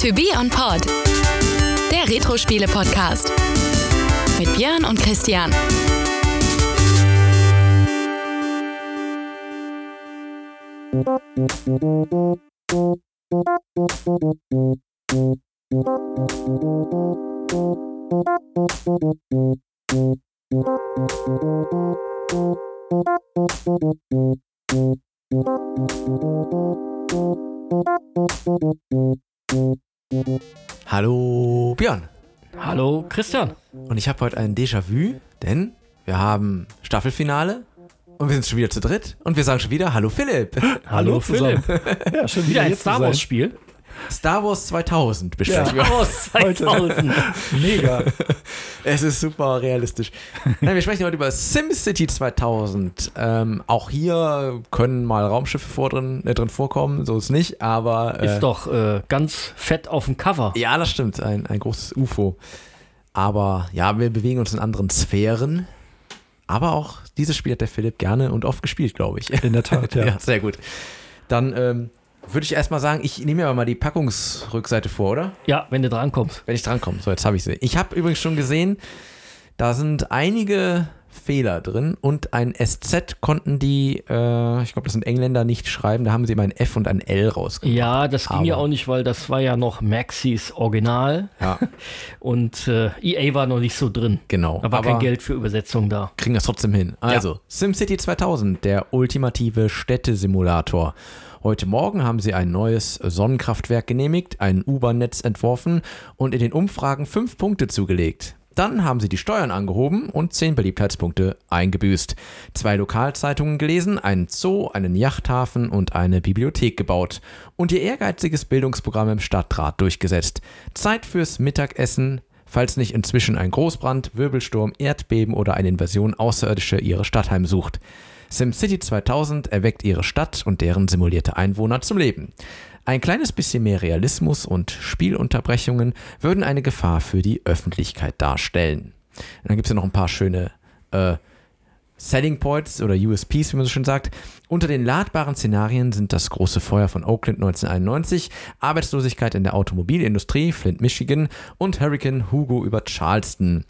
To Be On Pod, der Retro-Spiele-Podcast. Mit Björn und Christian. Hallo Björn. Hallo Christian. Und ich habe heute ein Déjà-vu, denn wir haben Staffelfinale und wir sind schon wieder zu dritt und wir sagen schon wieder Hallo Philipp. Hallo, zusammen. Philipp. Ja, schon Wieder ein hier zu Star. Wars Spiel. Star Wars 2000 besprechen Ja. wir. Aus 2000. Mega. Es ist super realistisch. Nein, wir sprechen heute über SimCity 2000. Ähm, auch hier können mal Raumschiffe vor drin, äh, drin vorkommen, so ist nicht, aber. Äh, Ist doch äh, ganz fett auf dem Cover. Ja, das stimmt, ein, ein großes UFO. Aber ja, wir bewegen uns in anderen Sphären. Aber auch dieses Spiel hat der Philipp gerne und oft gespielt, glaube ich. In der Tat, ja. Ja, sehr gut. Dann ähm, würde ich erstmal sagen, ich nehme mir aber mal die Packungsrückseite vor, oder? Ja, wenn du drankommst. Wenn ich drankomme. So, jetzt habe ich sie. Ich habe übrigens schon gesehen, da sind einige Fehler drin und ein SZ konnten die, äh, ich glaube, das sind Engländer, nicht schreiben. Da haben sie immer ein F und ein L rausgebracht. Ja, das ging ja Aber- auch nicht, weil das war ja noch Maxis Original Ja, und äh, EA war noch nicht so drin. genau. Da war kein Aber- Geld für Übersetzung da. kriegen das trotzdem hin. Also, SimCity 2000, der ultimative Städtesimulator. Heute Morgen haben sie ein neues Sonnenkraftwerk genehmigt, ein U-Bahn-Netz entworfen und in den Umfragen fünf Punkte zugelegt. Dann haben sie die Steuern angehoben und zehn Beliebtheitspunkte eingebüßt. Zwei Lokalzeitungen gelesen, einen Zoo, einen Yachthafen und eine Bibliothek gebaut. Und ihr ehrgeiziges Bildungsprogramm im Stadtrat durchgesetzt. Zeit fürs Mittagessen, falls nicht inzwischen ein Großbrand, Wirbelsturm, Erdbeben oder eine Invasion Außerirdischer ihre Stadt heimsucht. SimCity 2000 erweckt ihre Stadt und deren simulierte Einwohner zum Leben. Ein kleines bisschen mehr Realismus und Spielunterbrechungen würden eine Gefahr für die Öffentlichkeit darstellen. Und dann gibt es ja noch ein paar schöne äh, Selling Points oder USPs, wie man so schön sagt. Unter den ladbaren Szenarien sind das große Feuer von Oakland 1991, Arbeitslosigkeit in der Automobilindustrie, Flint, Michigan und Hurricane Hugo über Charleston.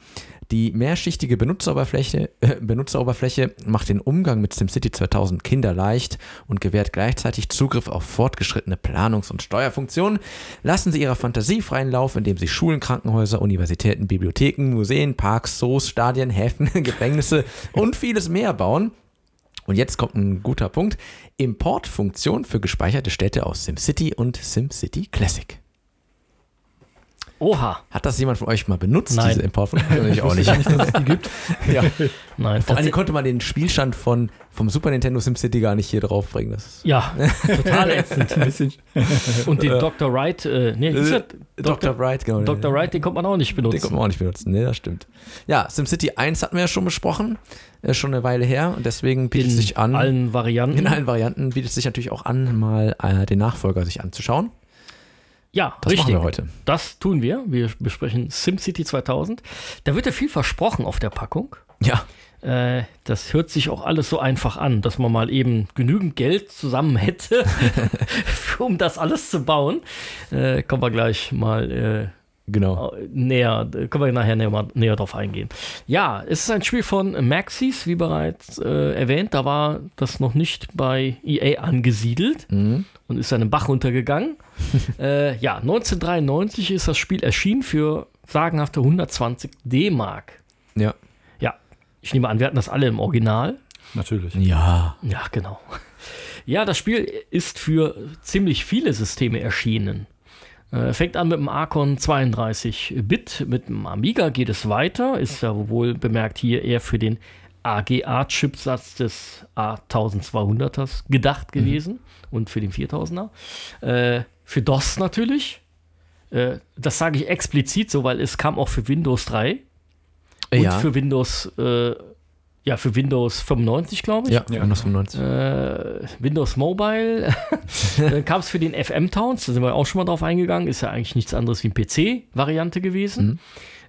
Die mehrschichtige Benutzeroberfläche, äh, Benutzeroberfläche macht den Umgang mit SimCity 2000 kinderleicht und gewährt gleichzeitig Zugriff auf fortgeschrittene Planungs- und Steuerfunktionen. Lassen Sie Ihrer Fantasie freien Lauf, indem Sie Schulen, Krankenhäuser, Universitäten, Bibliotheken, Museen, Parks, Zoos, Stadien, Häfen, Gefängnisse und vieles mehr bauen. Und jetzt kommt ein guter Punkt. Importfunktion für gespeicherte Städte aus SimCity und SimCity Classic. Oha. Hat das jemand von euch mal benutzt, Nein. diese Importfunktion? Ich auch nicht. dass es die gibt. ja. Nein, Vor allem konnte man den Spielstand von, vom Super Nintendo SimCity gar nicht hier draufbringen. Das ist ja, total ätzend. Und den Dr. Wright, äh, nee, hieß Äh, das? Dr. Wright, genau. Dr. Wright, den konnte man auch nicht Den benutzen. konnte man auch nicht benutzen. Nee, das stimmt. Ja, SimCity 1 hatten wir ja schon besprochen. Äh, schon eine Weile her. Und deswegen bietet es in sich an. allen Varianten. in allen Varianten bietet es sich natürlich auch an, mal äh, den Nachfolger sich anzuschauen. Ja, Das richtig. machen wir heute. Das tun wir. Wir besprechen SimCity 2000. Da wird ja viel versprochen auf der Packung. Ja. Äh, das hört sich auch alles so einfach an, dass man mal eben genügend Geld zusammen hätte, um das alles zu bauen. Äh, kommen wir gleich mal Genau. äh, näher, äh, können wir nachher näher, näher drauf eingehen. Ja, es ist ein Spiel von Maxis, wie bereits äh, erwähnt. Da war das noch nicht bei EA angesiedelt Mhm. und ist dann im Bach runtergegangen. äh, ja, 1993 ist das Spiel erschienen für sagenhafte 120 D-Mark. Ja. Ja, ich nehme an, wir hatten das alle im Original. Natürlich. Ja. Ja, genau. Ja, das Spiel ist für ziemlich viele Systeme erschienen. Äh, fängt an mit dem Archon 32-Bit, mit dem Amiga geht es weiter, ist ja wohl bemerkt hier eher für den AGA-Chipsatz des A1200ers gedacht gewesen und für den 4000er. Äh, für DOS natürlich. Äh, das sage ich explizit so, weil es kam auch für Windows 3 und ja. für Windows, äh, ja, für Windows 95, glaube ich. ja, Ja. Windows 95. Äh, Windows Mobile. Dann kam es für den FM Towns, da sind wir auch schon mal drauf eingegangen. Ist ja eigentlich nichts anderes wie eine PC-Variante gewesen.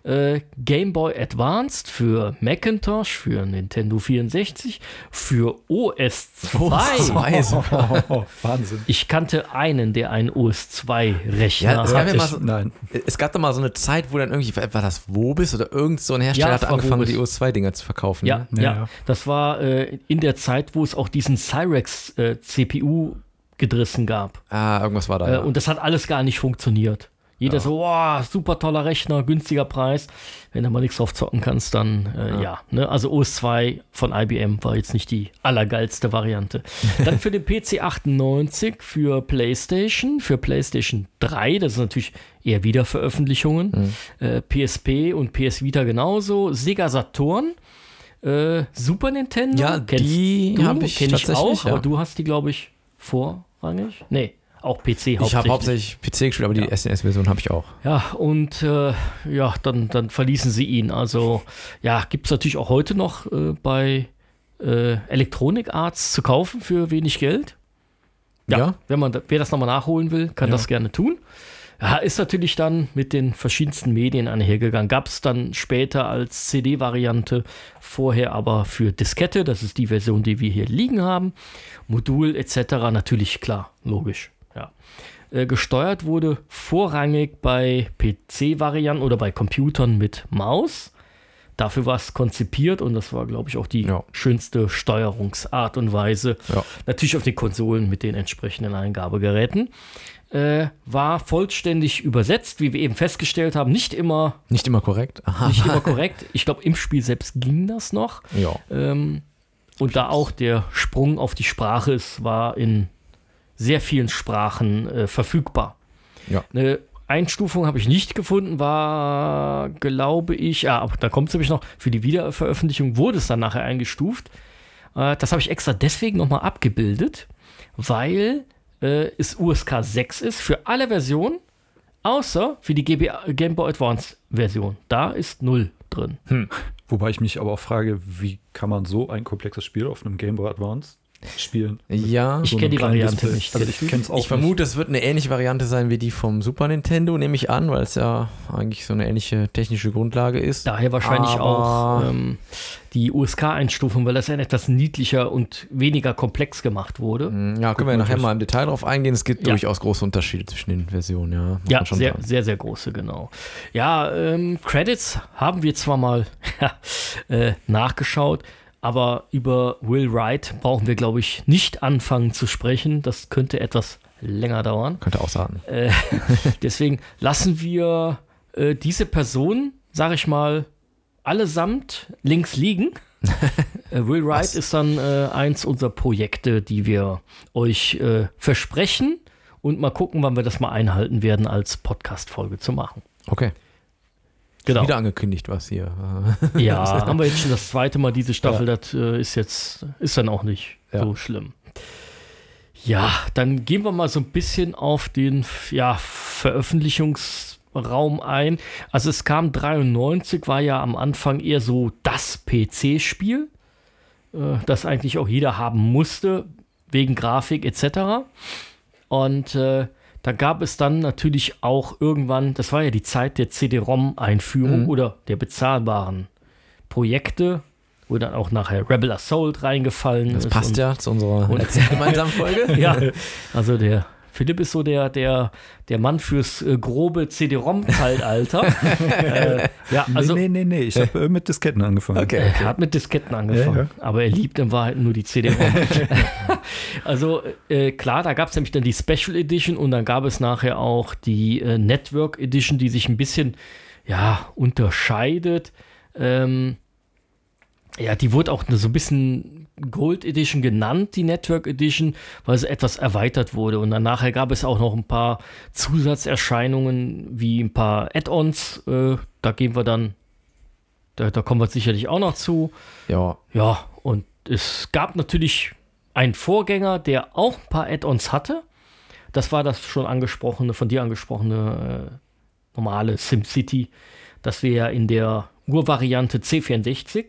Äh, Game Boy Advanced, für Macintosh, für Nintendo 64, für OS 2. Zwei sogar. Oh, Wahnsinn. Ich kannte einen, der einen OS 2-Rechner Ja, es hat. gab ja mal Ich, so, nein. es gab doch mal so eine Zeit, wo dann irgendwie, war das Wobis oder irgend so ein Hersteller Ja, hat angefangen, Vobis. die OS2-Dinger zu verkaufen. Ja, Ne? ja, Ja, ja. das war äh, in der Zeit, wo es auch diesen Cyrex äh, CPU gedrissen gab. Ah, irgendwas war da. Äh, ja. und das hat alles gar nicht funktioniert. Jeder so, wow, super toller Rechner, günstiger Preis. Wenn du mal nichts drauf zocken kannst, dann äh, ja. ne? Also OS 2 von IBM war jetzt nicht die allergeilste Variante. dann für den PC 98, für PlayStation, für PlayStation 3, das ist natürlich eher Wiederveröffentlichungen. Äh, PSP und PS Vita genauso. Sega Saturn. Äh, Super Nintendo. Ja, die du? hab ich Kenn ich auch, ja. aber du hast die, glaube ich, vorrangig? Nee, auch PC hauptsächlich. ich habe hauptsächlich PC gespielt, aber die SNES-Version habe ich auch. Ja, und äh, ja, dann, dann verließen sie ihn. Also, ja, gibt es natürlich auch heute noch äh, bei äh, Electronic Arts zu kaufen für wenig Geld. Ja, Ja. Wenn man, wer das nochmal nachholen will, kann Ja. das gerne tun. Ja, ist natürlich dann mit den verschiedensten Medien einhergegangen. Gab es dann später als CD-Variante, vorher aber für Diskette, das ist die Version, die wir hier liegen haben. Modul etc. natürlich klar, logisch. Äh, gesteuert wurde vorrangig bei PC-Varianten oder bei Computern mit Maus. Dafür war es konzipiert und das war, glaube ich, auch die Ja. schönste Steuerungsart und Weise. Ja. Natürlich auf den Konsolen mit den entsprechenden Eingabegeräten. Äh, war vollständig übersetzt, wie wir eben festgestellt haben. Nicht immer, Nicht immer korrekt. Aha. nicht immer korrekt. Ich glaube, im Spiel selbst ging das noch. Ja. Ähm, und da auch der Sprung auf die Sprache ist, war in sehr vielen Sprachen äh, verfügbar. Ja. Eine Einstufung habe ich nicht gefunden, war, glaube ich, ja, aber da kommt es nämlich noch, für die Wiederveröffentlichung wurde es dann nachher eingestuft. Äh, das habe ich extra deswegen nochmal abgebildet, weil äh, es USK 6 ist für alle Versionen, außer für die GB, Game Boy Advance Version. Da ist 0 drin. Wobei ich mich aber auch frage, wie kann man so ein komplexes Spiel auf einem Game Boy Advance spielen? Ja. Ich So kenne die Variante Display. nicht. Also ich kenne es auch Ich vermute, es wird eine ähnliche Variante sein wie die vom Super Nintendo, nehme ich an, weil es ja eigentlich so eine ähnliche technische Grundlage ist. Daher wahrscheinlich Aber- auch ähm, die USK-Einstufung, weil das ja etwas niedlicher und weniger komplex gemacht wurde. Hm, Ja, können wir nachher mal im Detail drauf eingehen. Es gibt Ja. durchaus große Unterschiede zwischen den Versionen, ja. muss Ja, sehr, sagen. sehr, sehr große, genau. Ja, ähm, Credits haben wir zwar mal äh, nachgeschaut, aber über Will Wright brauchen wir, glaube ich, nicht anfangen zu sprechen. Das könnte etwas länger dauern. Könnte auch sagen. Äh, deswegen lassen wir äh, diese Person, sag ich mal, allesamt links liegen. äh, Will Wright Was? ist dann äh, eins unserer Projekte, die wir euch äh, versprechen und mal gucken, wann wir das mal einhalten werden, als Podcast-Folge zu machen. Okay. Genau. Wieder angekündigt, was hier. Ja, haben wir jetzt schon das zweite Mal diese Staffel, das äh, ist jetzt, ist dann auch nicht Ja. so schlimm. Ja, dann gehen wir mal so ein bisschen auf den ja, Veröffentlichungsraum ein. Also es kam 93, war ja am Anfang eher so das PC-Spiel, äh, das eigentlich auch jeder haben musste, wegen Grafik etc. Und äh, da gab es dann natürlich auch irgendwann, das war ja die Zeit der CD-ROM-Einführung Mhm. oder der bezahlbaren Projekte, wo dann auch nachher Rebel Assault reingefallen Das ist. passt und, ja zu unserer gemeinsamen Folge. Ja, also der Philipp ist so der, der, der Mann fürs äh, grobe CD-ROM-Zeitalter. äh, ja, also nee, nee, nee, nee. Ich habe äh, mit Disketten angefangen. Okay. er hat mit Disketten angefangen, aber er liebt in Wahrheit nur die CD-ROM. also äh, klar, da gab es nämlich dann die Special Edition und dann gab es nachher auch die äh, Network Edition, die sich ein bisschen ja, unterscheidet. Ähm, ja, die wurde auch so ein bisschen Gold Edition genannt, die Network Edition, weil sie etwas erweitert wurde. Und dann nachher gab es auch noch ein paar Zusatzerscheinungen, wie ein paar Add-ons. Äh, da gehen wir dann, da, da kommen wir sicherlich auch noch zu. Ja, Ja, und es gab natürlich einen Vorgänger, der auch ein paar Add-ons hatte. Das war das schon angesprochene, von dir angesprochene äh, normale SimCity, das wir ja in der Urvariante C64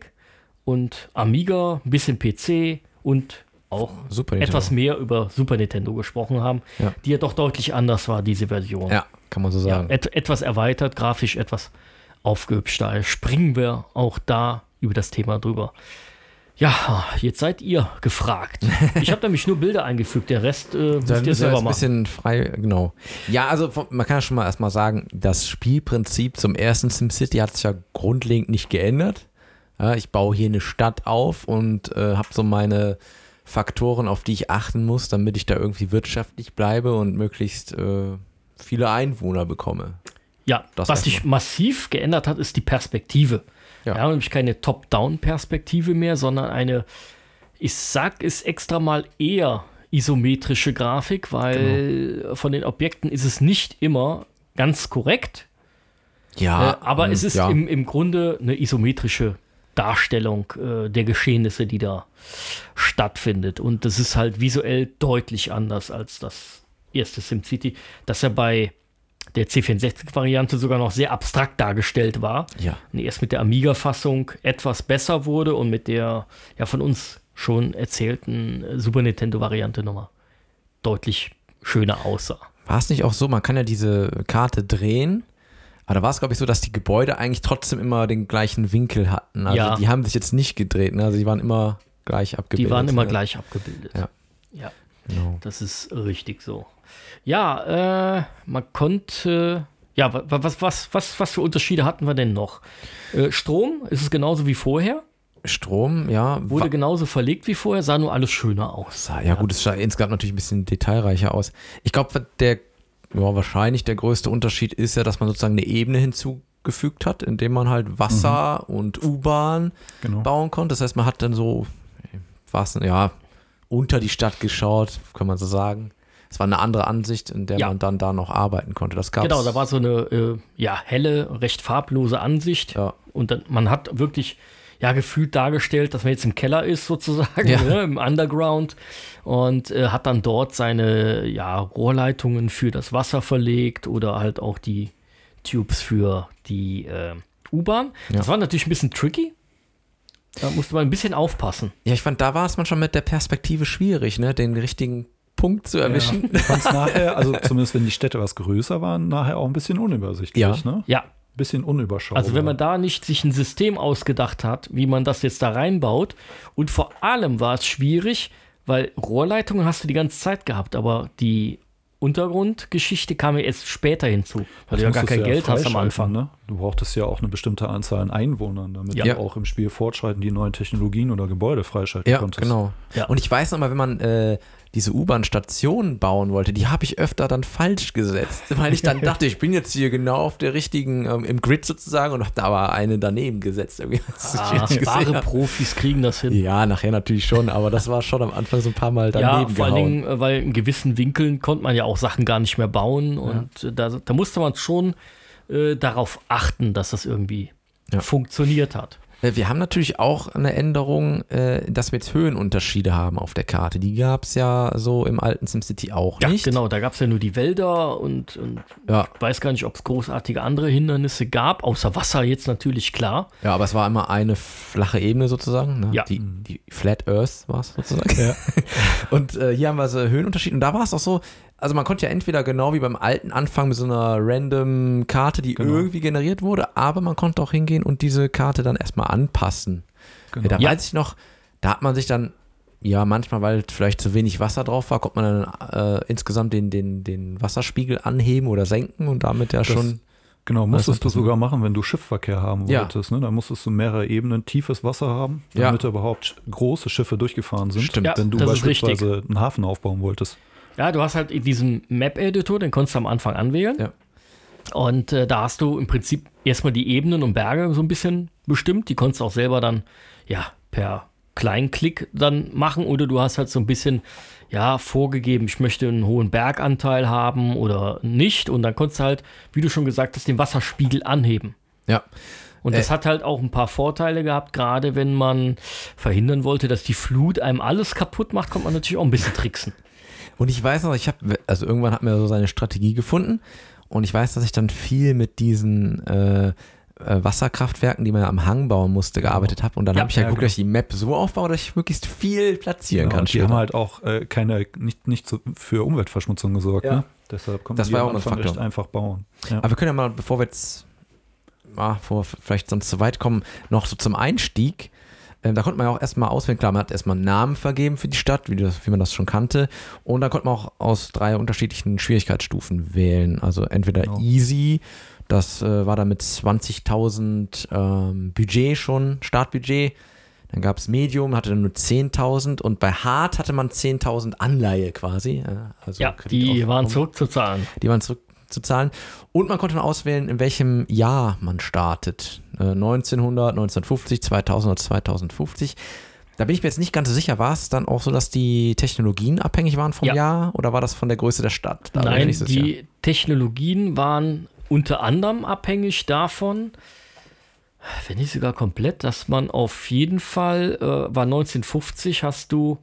und Amiga, ein bisschen PC und auch etwas mehr über Super Nintendo gesprochen haben, Ja. die ja doch deutlich anders war, diese Version. Ja, kann man so Ja, sagen. et etwas erweitert, grafisch etwas aufgehübscht. Daher springen wir auch da über das Thema drüber. Ja, jetzt seid ihr gefragt. Ich habe nämlich nur Bilder eingefügt, der Rest äh, müsst Da ihr selber jetzt ein machen. bisschen frei, genau. Ja, also man kann ja schon mal erstmal sagen, das Spielprinzip zum ersten SimCity hat sich ja grundlegend nicht geändert. Ja, ich baue hier eine Stadt auf und äh, habe so meine Faktoren, auf die ich achten muss, damit ich da irgendwie wirtschaftlich bleibe und möglichst äh, viele Einwohner bekomme. Ja, Das was sich massiv geändert hat, ist die Perspektive. Ja. Wir haben nämlich keine Top-Down-Perspektive mehr, sondern eine, ich sag es extra mal eher isometrische Grafik, weil Genau. von den Objekten ist es nicht immer ganz korrekt, Ja, äh, aber ähm, es ist ja. im, im Grunde eine isometrische Darstellung äh, der Geschehnisse, die da stattfindet. Und das ist halt visuell deutlich anders als das erste SimCity, das ja bei der C64-Variante sogar noch sehr abstrakt dargestellt war. Ja. Und erst mit der Amiga-Fassung etwas besser wurde und mit der ja von uns schon erzählten äh, Super Nintendo-Variante nochmal deutlich schöner aussah. War es nicht auch so, man kann ja diese Karte drehen, aber da war es, glaube ich, so, dass die Gebäude eigentlich trotzdem immer den gleichen Winkel hatten. Also Ja. die haben sich jetzt nicht gedreht, ne? also die waren immer gleich abgebildet. Die waren immer ne? gleich abgebildet. Ja. ja. Genau. Das ist richtig so. Ja, äh, man konnte. Ja, wa- wa- was, was, was, was für Unterschiede hatten wir denn noch? Äh, Strom ist es genauso wie vorher, Strom, ja. wurde genauso verlegt wie vorher, sah nur alles schöner aus. sah- ja, gut, es sah insgesamt natürlich ein bisschen detailreicher aus. Ich glaube, der, ja, wahrscheinlich der größte Unterschied ist ja, dass man sozusagen eine Ebene hinzugefügt hat, indem man halt Wasser und U-Bahn Genau. bauen konnte. Das heißt, man hat dann so, was, ja, unter die Stadt geschaut, kann man so sagen. Es war eine andere Ansicht, in der Ja. man dann da noch arbeiten konnte. Das gab's. Genau, da war so eine äh, ja, helle, recht farblose Ansicht. Ja. Und dann, man hat wirklich ja gefühlt dargestellt, dass man jetzt im Keller ist, sozusagen, Ja. ne, im Underground. Und äh, hat dann dort seine ja, Rohrleitungen für das Wasser verlegt oder halt auch die Tubes für die äh, U-Bahn. Das war natürlich ein bisschen tricky. Da musste man ein bisschen aufpassen. Ja, ich fand, da war es manchmal mit der Perspektive schwierig, ne, den richtigen Punkt zu erwischen. Ich fand es nachher, also zumindest wenn die Städte was größer waren, nachher auch ein bisschen unübersichtlich. Ja. Ne? Ja, Bisschen unüberschaubar. Also wenn man da nicht sich ein System ausgedacht hat, wie man das jetzt da reinbaut und vor allem war es schwierig, weil Rohrleitungen hast du die ganze Zeit gehabt, aber die Untergrundgeschichte kam ja erst später hinzu, weil du ja gar kein du Geld hast am Anfang. Ne? Du brauchtest ja auch eine bestimmte Anzahl an Einwohnern, damit Ja. du auch im Spiel fortschreiten die neuen Technologien oder Gebäude freischalten Ja, konntest. genau. Ja. Und ich weiß noch mal, wenn man äh, diese U-Bahn-Station bauen wollte, die habe ich öfter dann falsch gesetzt, weil ich dann dachte, ich bin jetzt hier genau auf der richtigen, ähm, im Grid sozusagen und habe da aber eine daneben gesetzt. Irgendwie, Ah, wahre. Profis kriegen das hin. Ja, nachher natürlich schon, aber das war schon am Anfang so ein paar Mal Ja, daneben vor allen gehauen. Dingen, äh, weil in gewissen Winkeln konnte man ja auch Sachen gar nicht mehr bauen und äh, da, da musste man schon äh, darauf achten, dass das irgendwie Ja. funktioniert hat. Äh, Wir haben natürlich auch eine Änderung, äh, dass wir jetzt Höhenunterschiede haben auf der Karte. Die gab es ja so im alten SimCity auch Ja, nicht. genau, da gab es ja nur die Wälder und, und Ja, Ich weiß gar nicht, ob es großartige andere Hindernisse gab, außer Wasser jetzt natürlich klar. ja, aber es war immer eine flache Ebene sozusagen. Ne? Ja. Die, die Flat Earth war es sozusagen. Und äh, hier haben wir so Höhenunterschied. Und da war es auch so, also man konnte ja entweder genau wie beim alten anfangen mit so einer random Karte, die Genau. irgendwie generiert wurde, aber man konnte auch hingehen und diese Karte dann erstmal anpassen. Genau. Da Ja. weiß ich noch, da hat man sich dann, ja, manchmal, weil vielleicht zu wenig Wasser drauf war, konnte man dann äh, insgesamt den, den, den Wasserspiegel anheben oder senken und damit ja Das- schon. Genau, musstest du sogar machen, wenn du Schiffverkehr haben Ja. wolltest. Ne? Da musstest du mehrere Ebenen tiefes Wasser haben, Ja. damit da überhaupt große Schiffe durchgefahren sind. Stimmt. Ja, Wenn du beispielsweise einen Hafen aufbauen wolltest. Ja, du hast halt in diesem Map-Editor, den konntest du am Anfang anwählen. Ja. Und äh, da hast du im Prinzip erstmal die Ebenen und Berge so ein bisschen bestimmt. Die konntest du auch selber dann, ja, per Kleinklick dann machen. Oder du hast halt so ein bisschen, ja, vorgegeben, ich möchte einen hohen Berganteil haben oder nicht. Und dann konntest du halt, wie du schon gesagt hast, den Wasserspiegel anheben. Ja. Und das Äh. hat halt auch ein paar Vorteile gehabt, gerade wenn man verhindern wollte, dass die Flut einem alles kaputt macht, konnte man natürlich auch ein bisschen tricksen. Und ich weiß noch, ich habe, also irgendwann hat mir so seine Strategie gefunden und ich weiß, dass ich dann viel mit diesen äh, äh, Wasserkraftwerken, die man am Hang bauen musste, gearbeitet habe. Und dann Ja, habe ich ja ja, geguckt, dass ich die Map so aufbaue, dass ich möglichst viel platzieren Genau, kann. und die später. haben halt auch äh, keine, nicht, nicht so für Umweltverschmutzung gesorgt. Ja. Ne? Deshalb konnten Das war am auch ein Anfang recht einfach bauen. Aber wir können ja mal, bevor wir jetzt ah, vor vielleicht sonst zu weit kommen, noch so zum Einstieg. Ähm, da konnte man ja auch erstmal auswählen, klar, man hat erstmal einen Namen vergeben für die Stadt, wie, das, wie man das schon kannte. Und da konnte man auch aus drei unterschiedlichen Schwierigkeitsstufen wählen. Also entweder Genau. easy, das äh, war dann mit 20.000 ähm, Budget schon, Startbudget. Dann gab es Medium, hatte dann nur 10.000 und bei Hard hatte man 10.000 Anleihe quasi. äh, Also Ja, die waren zurückzuzahlen. die waren zurückzuzahlen. Und man konnte dann auswählen, in welchem Jahr man startet. Äh, 1900, 1950, 2000 oder 2050. Da bin ich mir jetzt nicht ganz so sicher. War es dann auch so, dass die Technologien abhängig waren vom Ja. Jahr oder war das von der Größe der Stadt? Da Nein, die Technologien waren unter anderem abhängig davon, wenn nicht sogar komplett, dass man auf jeden Fall, äh, war 1950, hast du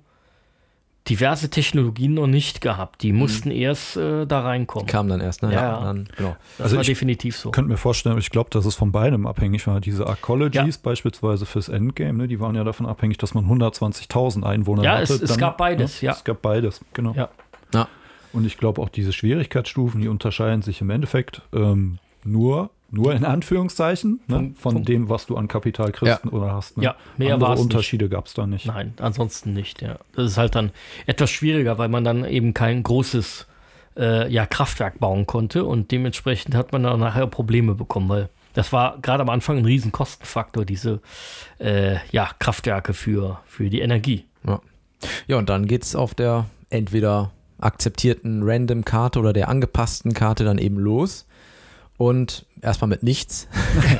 diverse Technologien noch nicht gehabt. Die mussten erst äh, da reinkommen. Kam dann erst, ne? Ja, ja. Dann, genau. Das Also war ich definitiv so. könnte mir vorstellen, ich glaube, dass es von beidem abhängig war. Diese Arcologies beispielsweise fürs Endgame, ne, die waren ja davon abhängig, dass man 120.000 Einwohner Ja, hatte. es- es gab beides, ja. Es gab beides, genau. Ja. Ja. Und ich glaube auch diese Schwierigkeitsstufen, die unterscheiden sich im Endeffekt ähm, nur, nur in Anführungszeichen ne, von vom- dem, was du an Kapital kriegst oder hast. Ne? Ja, mehr Andere. Unterschiede gab es da nicht. Nein, ansonsten nicht, ja. Das ist halt dann etwas schwieriger, weil man dann eben kein großes äh, ja, Kraftwerk bauen konnte und dementsprechend hat man dann nachher Probleme bekommen, weil das war gerade am Anfang ein riesen Kostenfaktor, diese äh, ja, Kraftwerke für, für die Energie. Ja. ja, und dann geht es auf der entweder akzeptierten Random-Karte oder der angepassten Karte dann eben los. Und erstmal mit nichts.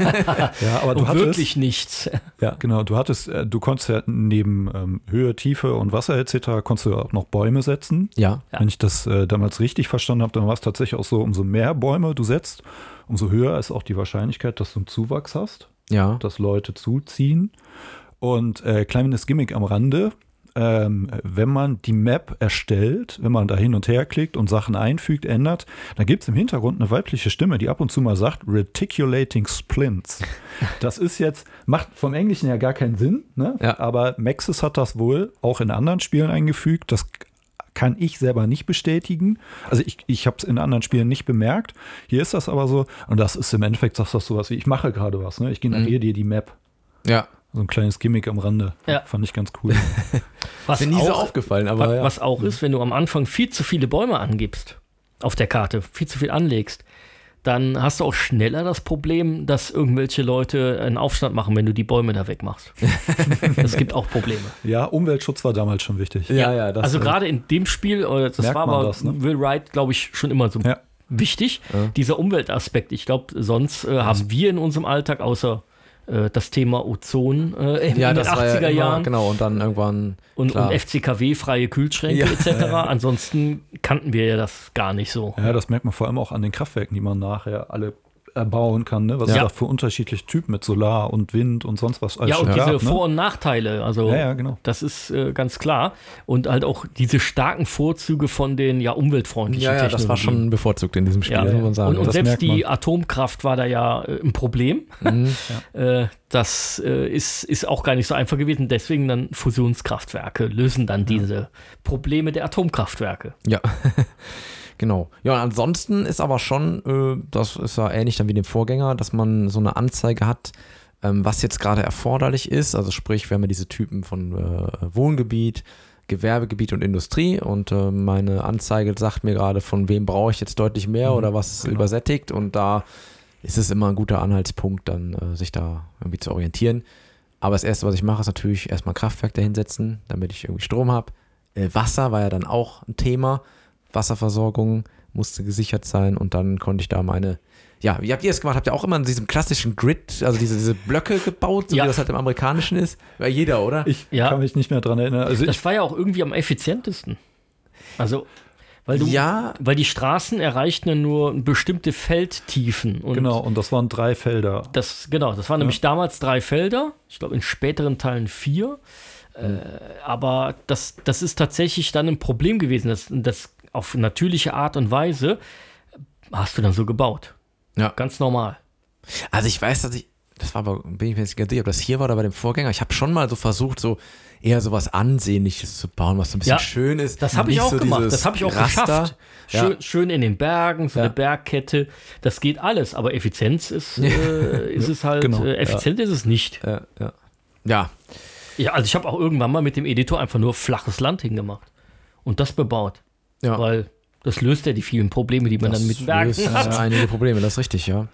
Ja, aber du und hattest, wirklich nichts. Ja, genau. Du hattest, äh, du konntest ja neben ähm, Höhe, Tiefe und Wasser etc. konntest du auch noch Bäume setzen. Ja. Ja. Wenn ich das äh, damals richtig verstanden habe, dann war es tatsächlich auch so, umso mehr Bäume du setzt, umso höher ist auch die Wahrscheinlichkeit, dass du einen Zuwachs hast, Ja. dass Leute zuziehen. Und äh, kleines Gimmick am Rande, ähm, wenn man die Map erstellt, wenn man da hin und her klickt und Sachen einfügt, ändert, dann gibt es im Hintergrund eine weibliche Stimme, die ab und zu mal sagt, Reticulating Splints. Das ist jetzt, macht vom Englischen ja gar keinen Sinn, ne? Ja. aber Maxis hat das wohl auch in anderen Spielen eingefügt. Das kann ich selber nicht bestätigen. Also ich, ich habe es in anderen Spielen nicht bemerkt. Hier ist das aber so, und das ist im Endeffekt, sagst du sowas wie, ich mache gerade was, ne? ich generiere dir die Map. Ja. So ein kleines Gimmick am Rande. Ja. Fand ich ganz cool. Was nie so auch, aufgefallen, aber wa- ja. was auch ist, wenn du am Anfang viel zu viele Bäume angibst auf der Karte, viel zu viel anlegst, dann hast du auch schneller das Problem, dass irgendwelche Leute einen Aufstand machen, wenn du die Bäume da wegmachst. Es gibt auch Probleme. ja, Umweltschutz war damals schon wichtig. Ja, ja, das also äh, gerade in dem Spiel, äh, das Merkt war aber das, ne? Will Wright, glaube ich, schon immer so Ja. wichtig, dieser Umweltaspekt. Ich glaube, sonst äh, haben wir in unserem Alltag außer äh, das Thema Ozon äh, in, ja, in den das war 80er ja immer, Jahren genau, und dann irgendwann und, und FCKW-freie Kühlschränke Ja. etc. Ansonsten kannten wir ja das gar nicht so. Ja, das merkt man vor allem auch an den Kraftwerken, die man nachher alle erbauen kann, ne? was Ja. es da für unterschiedliche Typen mit Solar und Wind und sonst was alles Ja, und diese gab, ne? Vor- und Nachteile, also Ja, ja, genau. das ist äh, ganz klar. Und halt auch diese starken Vorzüge von den ja umweltfreundlichen Ja, ja, das war Technologien. schon bevorzugt in diesem Spiel, Ja, muss man sagen. und, und das selbst merkt die man. Atomkraft war da ja äh, ein Problem. Mhm. Äh, das äh, ist, ist auch gar nicht so einfach gewesen. Deswegen dann Fusionskraftwerke lösen dann diese Probleme der Atomkraftwerke. Ja, genau. Ja, und ansonsten ist aber schon, äh, das ist ja ähnlich dann wie dem Vorgänger, dass man so eine Anzeige hat, ähm, was jetzt gerade erforderlich ist. Also sprich, wir haben ja diese Typen von äh, Wohngebiet, Gewerbegebiet und Industrie und äh, meine Anzeige sagt mir gerade, von wem brauche ich jetzt deutlich mehr Mhm, oder was ist genau. übersättigt und da ist es immer ein guter Anhaltspunkt, dann äh, sich da irgendwie zu orientieren. Aber das Erste, was ich mache, ist natürlich erstmal ein Kraftwerk dahinsetzen, damit ich irgendwie Strom habe. Äh, Wasser war ja dann auch ein Thema. Wasserversorgung musste gesichert sein und dann konnte ich da meine. Ja, wie habt ihr es gemacht? Habt ihr auch immer in diesem klassischen Grid, also diese, diese Blöcke gebaut, so Ja. wie das halt im Amerikanischen ist? Ja, jeder, oder? Ich Ja. kann mich nicht mehr dran erinnern. Also ich, Das war ja auch irgendwie am effizientesten. Also, weil du, ja, weil die Straßen erreichten ja nur bestimmte Feldtiefen. Und genau, und das waren drei Felder. Das, genau, das waren nämlich damals drei Felder, ich glaube in späteren Teilen vier. Äh, aber das, das ist tatsächlich dann ein Problem gewesen. Das, das auf natürliche Art und Weise hast du dann so gebaut. Ja. Ganz normal. also ich weiß, dass ich das war aber, bin ich mir jetzt nicht ganz sicher, ob das hier war oder bei dem Vorgänger. Ich habe schon mal so versucht, so eher so was Ansehnliches zu bauen, was so ein bisschen Ja, schön ist. Das habe ich auch so gemacht. Das habe ich auch Raster. geschafft. Schön, Ja. schön in den Bergen, so Ja. eine Bergkette. Das geht alles, aber Effizienz ist, äh, ist es halt. Genau, äh, effizient ist es nicht. Ja, ja. ja, Ja, also ich habe auch irgendwann mal mit dem Editor einfach nur flaches Land hingemacht und das bebaut, ja. weil das löst ja die vielen Probleme, die man dann mit Bergen löst, hat. äh, einige Probleme, das ist richtig, ja.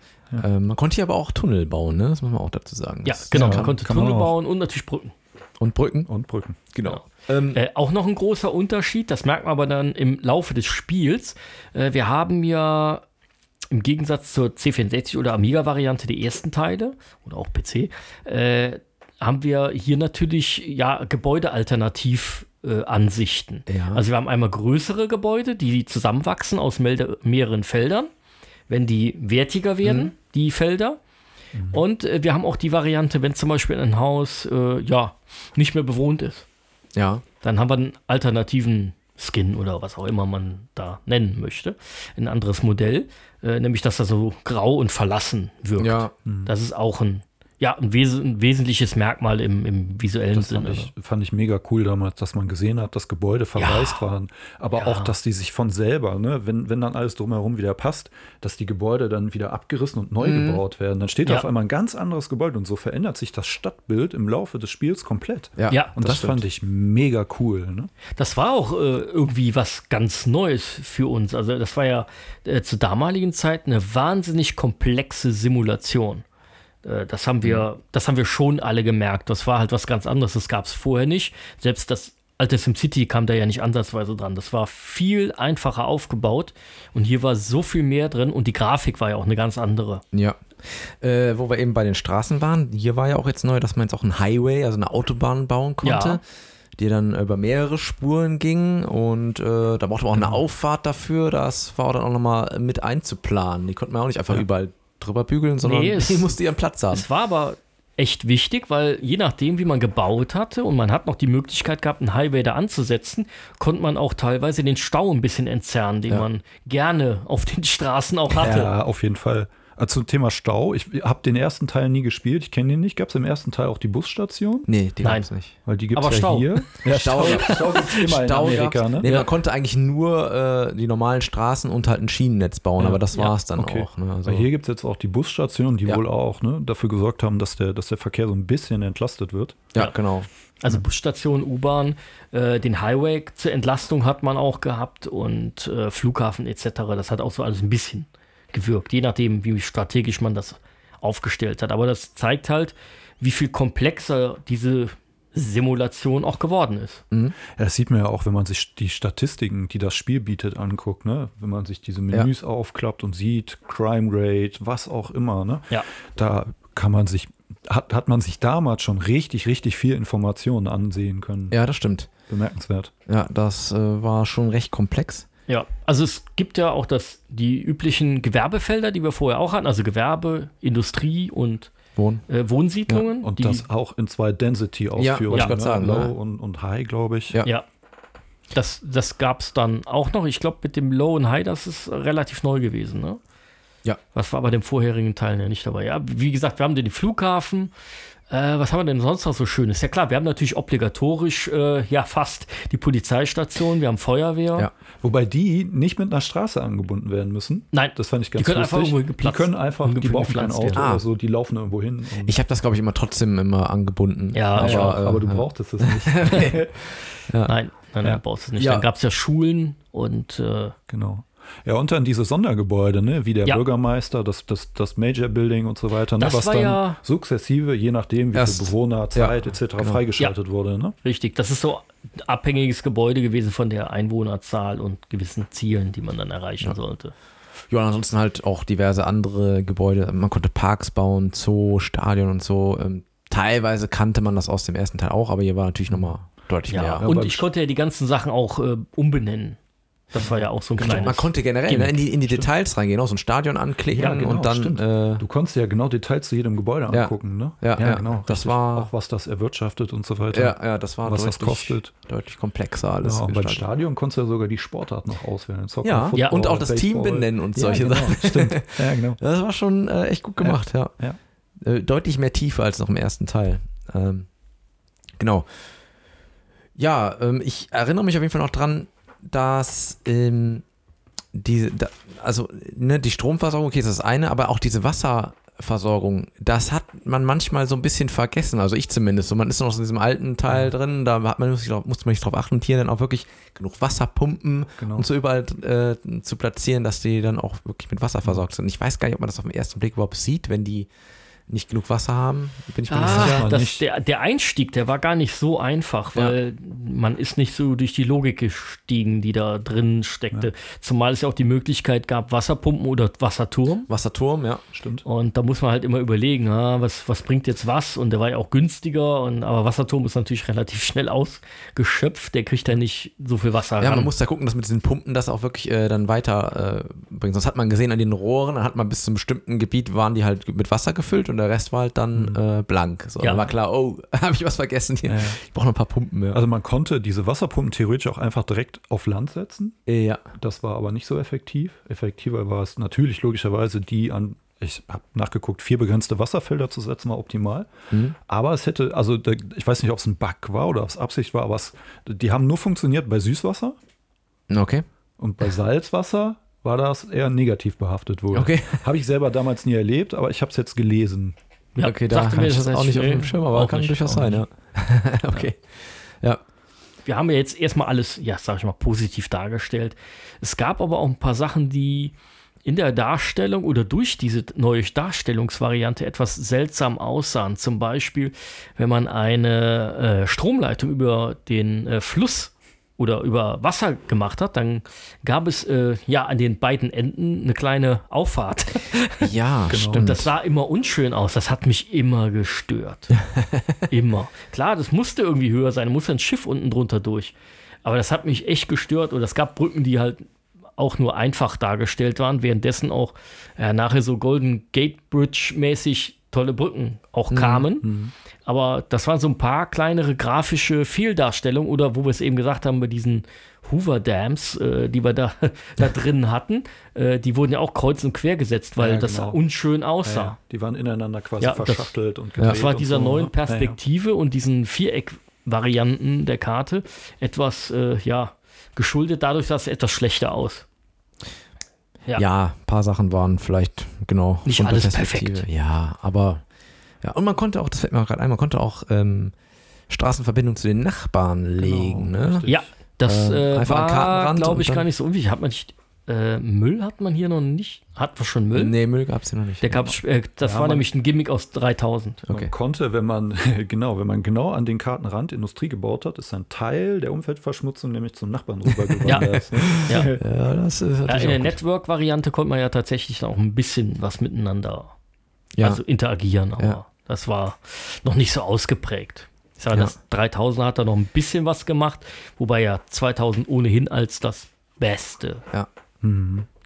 Ähm, man konnte hier aber auch Tunnel bauen, ne? Das muss man auch dazu sagen. Ja, Das- genau. das Man kann- konnte kann man Tunnel auch. bauen und natürlich Brücken. Und Brücken. Und Brücken. Genau. Äh, auch noch ein großer Unterschied, das merkt man aber dann im Laufe des Spiels. Äh, wir haben ja im Gegensatz zur C64 oder Amiga-Variante die ersten Teile oder auch PC, äh, haben wir hier natürlich ja Gebäudealternativ äh, Ansichten. Ja. Also wir haben einmal größere Gebäude, die zusammenwachsen aus mehreren Feldern, wenn die wertiger werden, die Felder. Und äh, wir haben auch die Variante, wenn zum Beispiel ein Haus äh, ja nicht mehr bewohnt ist. Ja. Dann haben wir einen alternativen Skin oder was auch immer man da nennen möchte. Ein anderes Modell, äh, nämlich dass er so grau und verlassen wirkt. Ja. Das ist auch ein, ja, ein, wes ein wesentliches Merkmal im, im visuellen Das fand Sinne. ich, fand ich mega cool damals, dass man gesehen hat, dass Gebäude verwaist waren. Aber Ja. auch, dass die sich von selber, ne, wenn, wenn dann alles drumherum wieder passt, dass die Gebäude dann wieder abgerissen und neu gebaut werden. Dann steht Ja. auf einmal ein ganz anderes Gebäude und so verändert sich das Stadtbild im Laufe des Spiels komplett. Ja. Ja. Und das, stimmt. fand ich mega cool. Ne? Das war auch äh, irgendwie was ganz Neues für uns. Also das war ja äh, zur damaligen Zeit eine wahnsinnig komplexe Simulation. Äh, das haben wir, das haben wir schon alle gemerkt. Das war halt was ganz anderes. Das gab es vorher nicht. Selbst das alte SimCity kam da ja nicht ansatzweise dran. Das war viel einfacher aufgebaut und hier war so viel mehr drin und die Grafik war ja auch eine ganz andere. Ja. Äh, wo wir eben bei den Straßen waren, hier war ja auch jetzt neu, dass man jetzt auch einen Highway, also eine Autobahn bauen konnte, Ja. die dann über mehrere Spuren ging und äh, da brauchte man auch eine Auffahrt dafür, das war dann auch nochmal mit einzuplanen. Die konnte man auch nicht einfach überall drüber bügeln, sondern Nee, es- die musste ihren Platz haben. Es war aber echt wichtig, weil je nachdem, wie man gebaut hatte und man hat noch die Möglichkeit gehabt, einen Highway da anzusetzen, konnte man auch teilweise den Stau ein bisschen entzerren, den Ja. man gerne auf den Straßen auch hatte. Ja, auf jeden Fall. Also zum Thema Stau, ich habe den ersten Teil nie gespielt, ich kenne den nicht. Gab es im ersten Teil auch die Busstation? Nee, die Nein. gab's nicht. Weil die gibt es ja Stau. hier. Ja, Stau, Stau gibt es immer in Amerika. Ne? Nee, Ja. man konnte eigentlich nur äh, die normalen Straßen und halt ein Schienennetz bauen, Ja. aber das Ja. war es dann Okay. auch. Ne? Also, hier gibt es jetzt auch die Busstationen, die Ja. wohl auch ne, dafür gesorgt haben, dass der, dass der Verkehr so ein bisschen entlastet wird. ja, Ja. genau. Also Busstation, U-Bahn, äh, den Highway zur Entlastung hat man auch gehabt und äh, Flughafen etc. Das hat auch so alles ein bisschen gewirkt, je nachdem, wie strategisch man das aufgestellt hat. Aber das zeigt halt, wie viel komplexer diese Simulation auch geworden ist. Ja, das sieht man ja auch, wenn man sich die Statistiken, die das Spiel bietet, anguckt. Ne? Wenn man sich diese Menüs aufklappt und sieht, Crime Rate, was auch immer. Ne? Ja. Da kann man sich, hat, hat man sich damals schon richtig, richtig viel Informationen ansehen können. Ja, das stimmt. Bemerkenswert. Ja, das äh, war schon recht komplex. Ja, also es gibt ja auch das, die üblichen Gewerbefelder, die wir vorher auch hatten, also Gewerbe, Industrie und Wohnen. äh, Wohnsiedlungen. Und die, das auch in zwei Density-Ausführungen. ich grad ne? sagen, Low ne? und, und High, glaube ich. Ja. Ja. Das, das gab es dann auch noch. Ich glaube, mit dem Low und High, das ist relativ neu gewesen, ne? Ja. Was war bei dem vorherigen Teil ja nicht dabei? Ja, wie gesagt, wir haben den Flughafen. Äh, was haben wir denn sonst noch so Schönes? Ja klar, wir haben natürlich obligatorisch äh, ja fast die Polizeistation, wir haben Feuerwehr. Ja. Wobei die nicht mit einer Straße angebunden werden müssen. Nein, Das fand ich ganz die können einfach lustig. irgendwo Die können einfach, die irgendwo brauchen kein Auto. Ah. oder so, die laufen irgendwo hin. Ich habe das, glaube ich, immer trotzdem immer angebunden. Ja, aber, ich auch, äh, aber du ja. brauchtest es nicht. Nein, nein, nein, Ja. brauchst du nicht. Ja. Dann gab es ja Schulen und äh, Genau. Ja, und dann diese Sondergebäude, ne, wie der Ja. Bürgermeister, das, das, das Major Building und so weiter, ne, was dann ja- sukzessive, je nachdem, wie Erst- viele Bewohner, Zeit etc. genau. freigeschaltet wurde. Ne? richtig, das ist so ein abhängiges Gebäude gewesen von der Einwohnerzahl und gewissen Zielen, die man dann erreichen sollte. Ja, und ansonsten halt auch diverse andere Gebäude. Man konnte Parks bauen, Zoo, Stadion und so. Ähm, teilweise kannte man das aus dem ersten Teil auch, aber hier war natürlich nochmal deutlich Ja, mehr. und ich konnte ja die ganzen Sachen auch äh, umbenennen. Das war ja auch so ein kleines. Man konnte generell ne, in die, in die Details reingehen, auch so ein Stadion anklicken Ja, genau, und dann. Äh, Du konntest ja genau Details zu jedem Gebäude Ja. angucken. Ne? Ja, ja, genau. das richtig. war- Auch was das erwirtschaftet und so weiter. ja, ja, das war was das deutlich, kostet. deutlich komplexer alles. Ja, und beim. Stadion konntest du ja sogar die Sportart noch auswählen. Soccer, Ja, Football, Ja. und auch das Team Baseball. benennen und Ja, solche genau, Sachen. Stimmt. Ja, genau. Das war schon äh, echt gut gemacht, ja. Ja. äh, deutlich mehr Tiefe als noch im ersten Teil. Ähm, genau. Ja, ähm, ich erinnere mich auf jeden Fall noch dran, dass ähm, diese, da, also ne, die Stromversorgung, okay, ist das eine, aber auch diese Wasserversorgung, das hat man manchmal so ein bisschen vergessen, also ich zumindest. So, man ist noch in diesem alten Teil drin, da hat man, muss, muss man nicht drauf achten hier dann auch wirklich genug Wasserpumpen Genau. und so überall äh, zu platzieren, dass die dann auch wirklich mit Wasser versorgt sind. Ich weiß gar nicht, ob man das auf den ersten Blick überhaupt sieht, wenn die nicht genug Wasser haben. Bin ich mir nicht Ah, sicher. das, nicht. der, der Einstieg, der war gar nicht so einfach, weil man ist nicht so durch die Logik gestiegen, die da drin steckte. Zumal es ja auch die Möglichkeit gab, Wasserpumpen oder Wasserturm. Wasserturm, ja. Stimmt. Und da muss man halt immer überlegen, ah, was, was bringt jetzt was? Und der war ja auch günstiger, und, aber Wasserturm ist natürlich relativ schnell ausgeschöpft. Der kriegt ja nicht so viel Wasser Ja, ran. man muss da gucken, dass mit diesen Pumpen das auch wirklich äh, dann weiter äh, bringt. Sonst hat man gesehen an den Rohren, dann hat man bis zum bestimmten Gebiet waren die halt mit Wasser gefüllt und der Rest war halt dann äh, blank. So, Ja. dann war klar, oh, habe ich was vergessen hier. Ja. Ich brauche noch ein paar Pumpen mehr. Also man konnte diese Wasserpumpen theoretisch auch einfach direkt auf Land setzen. ja. Das war aber nicht so effektiv. Effektiver war es natürlich logischerweise die an, ich habe nachgeguckt, vier begrenzte Wasserfelder zu setzen, war optimal. Mhm. Aber es hätte, also ich weiß nicht, ob es ein Bug war oder ob es Absicht war, aber es, die haben nur funktioniert bei Süßwasser Okay. und bei Salzwasser war das eher negativ behaftet wohl. Okay. Habe ich selber damals nie erlebt, aber ich habe es jetzt gelesen. ja, okay, da sagte habe mir ich das auch nicht auf dem Schirm, aber auch kann nicht, durchaus auch sein, nicht. ja. okay. Ja. wir haben ja jetzt erstmal alles, ja, sag ich mal, positiv dargestellt. Es gab aber auch ein paar Sachen, die in der Darstellung oder durch diese neue Darstellungsvariante etwas seltsam aussahen. Zum Beispiel, wenn man eine äh, Stromleitung über den äh, Fluss oder über Wasser gemacht hat, dann gab es äh, ja an den beiden Enden eine kleine Auffahrt. Ja, Genau. stimmt. Und das sah immer unschön aus. Das hat mich immer gestört. immer. Klar, das musste irgendwie höher sein. Da musste ein Schiff unten drunter durch. Aber das hat mich echt gestört. Und es gab Brücken, die halt auch nur einfach dargestellt waren, währenddessen auch äh, nachher so Golden Gate Bridge mäßig tolle Brücken auch kamen. Aber das waren so ein paar kleinere grafische Fehldarstellungen oder wo wir es eben gesagt haben, bei diesen Hoover Dams, äh, die wir da, da drin hatten, äh, die wurden ja auch kreuz und quer gesetzt, weil Ja, das genau. unschön aussah. Ja, die waren ineinander quasi Ja, das- verschachtelt und Ja. Das war dieser so, neuen ne? Perspektive und diesen Viereck-Varianten der Karte etwas, äh, ja, geschuldet. Dadurch sah es etwas schlechter aus. Ja. Ja, ein paar Sachen waren vielleicht, genau. Nicht alles perfekt. Ja, aber, ja, und man konnte auch, das fällt mir gerade ein, man konnte auch ähm, Straßenverbindungen zu den Nachbarn legen, ne? richtig. Ja, das Ähm, äh, einfach am war, glaube ich, gar nicht so unwichtig. Hat man nicht, äh, Müll hat man hier noch nicht. Hat man schon Müll? Nee, Müll gab es hier noch nicht. Der gab's, äh, das Ja, war man- nämlich ein Gimmick aus 3000. Okay. Man konnte, wenn man genau, wenn man genau an den Kartenrand Industrie gebaut hat, ist ein Teil der Umweltverschmutzung nämlich zum Nachbarn rübergewandert. ne? Ja. Ja, das ist Ja, in der. Network-Variante konnte man ja tatsächlich auch ein bisschen was miteinander Ja, also interagieren, aber Ja. das war noch nicht so ausgeprägt. Ich sage, Ja. das 3000 hat da noch ein bisschen was gemacht, wobei ja 2000 ohnehin als das Beste ja.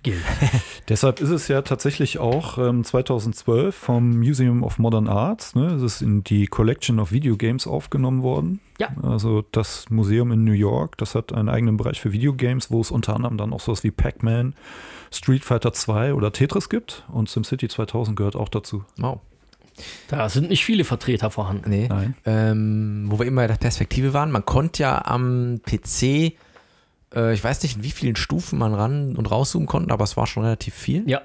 Gilt. Deshalb ist es ja tatsächlich auch ähm, 2012 vom Museum of Modern Arts, ne, es ist in die Collection of Video Games aufgenommen worden. Ja. Also das Museum in New York, das hat einen eigenen Bereich für Videogames, wo es unter anderem dann auch sowas wie Pac-Man, Street Fighter 2 oder Tetris gibt. Und SimCity 2000 gehört auch dazu. Wow. Da sind nicht viele Vertreter vorhanden. Nee. Nein. Ähm, wo wir immer bei der Perspektive waren, man konnte ja am PC, äh, ich weiß nicht, in wie vielen Stufen man ran und rauszoomen konnte, aber es war schon relativ viel. Ja,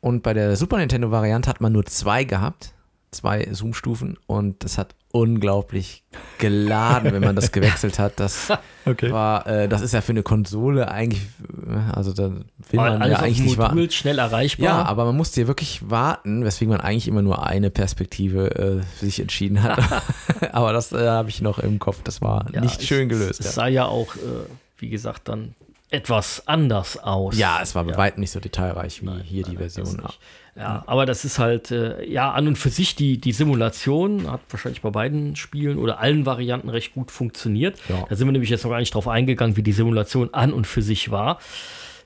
Und bei der Super Nintendo-Variante hat man nur zwei gehabt, zwei Zoom-Stufen und das hat unglaublich geladen, wenn man das gewechselt hat. Das Okay. war, äh, das ist ja für eine Konsole eigentlich, äh, also da will man alles ja eigentlich nicht warten. Schnell erreichbar. Ja, aber man musste ja wirklich warten, weswegen man eigentlich immer nur eine Perspektive äh, für sich entschieden hat. aber das äh, habe ich noch im Kopf. Das war Ja, nicht schön gelöst. Es ja. sah ja auch, äh, wie gesagt, dann etwas anders aus. ja, es war bei Ja. weitem nicht so detailreich wie hier die Nein, das Version. nicht. Ja, aber das ist halt, äh, ja, an und für sich die, die Simulation hat wahrscheinlich bei beiden Spielen oder allen Varianten recht gut funktioniert. Ja. Da sind wir nämlich jetzt noch gar nicht drauf eingegangen, wie die Simulation an und für sich war.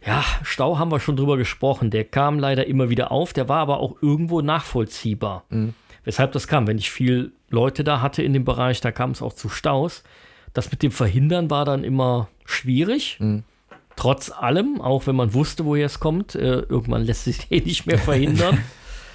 Ja, Stau haben wir schon drüber gesprochen. Der kam leider immer wieder auf. Der war aber auch irgendwo nachvollziehbar. Weshalb das kam. Wenn ich viel Leute da hatte in dem Bereich, da kam es auch zu Staus. Das mit dem Verhindern war dann immer schwierig. Trotz allem, auch wenn man wusste, woher es kommt, äh, irgendwann lässt sich eh nicht mehr verhindern.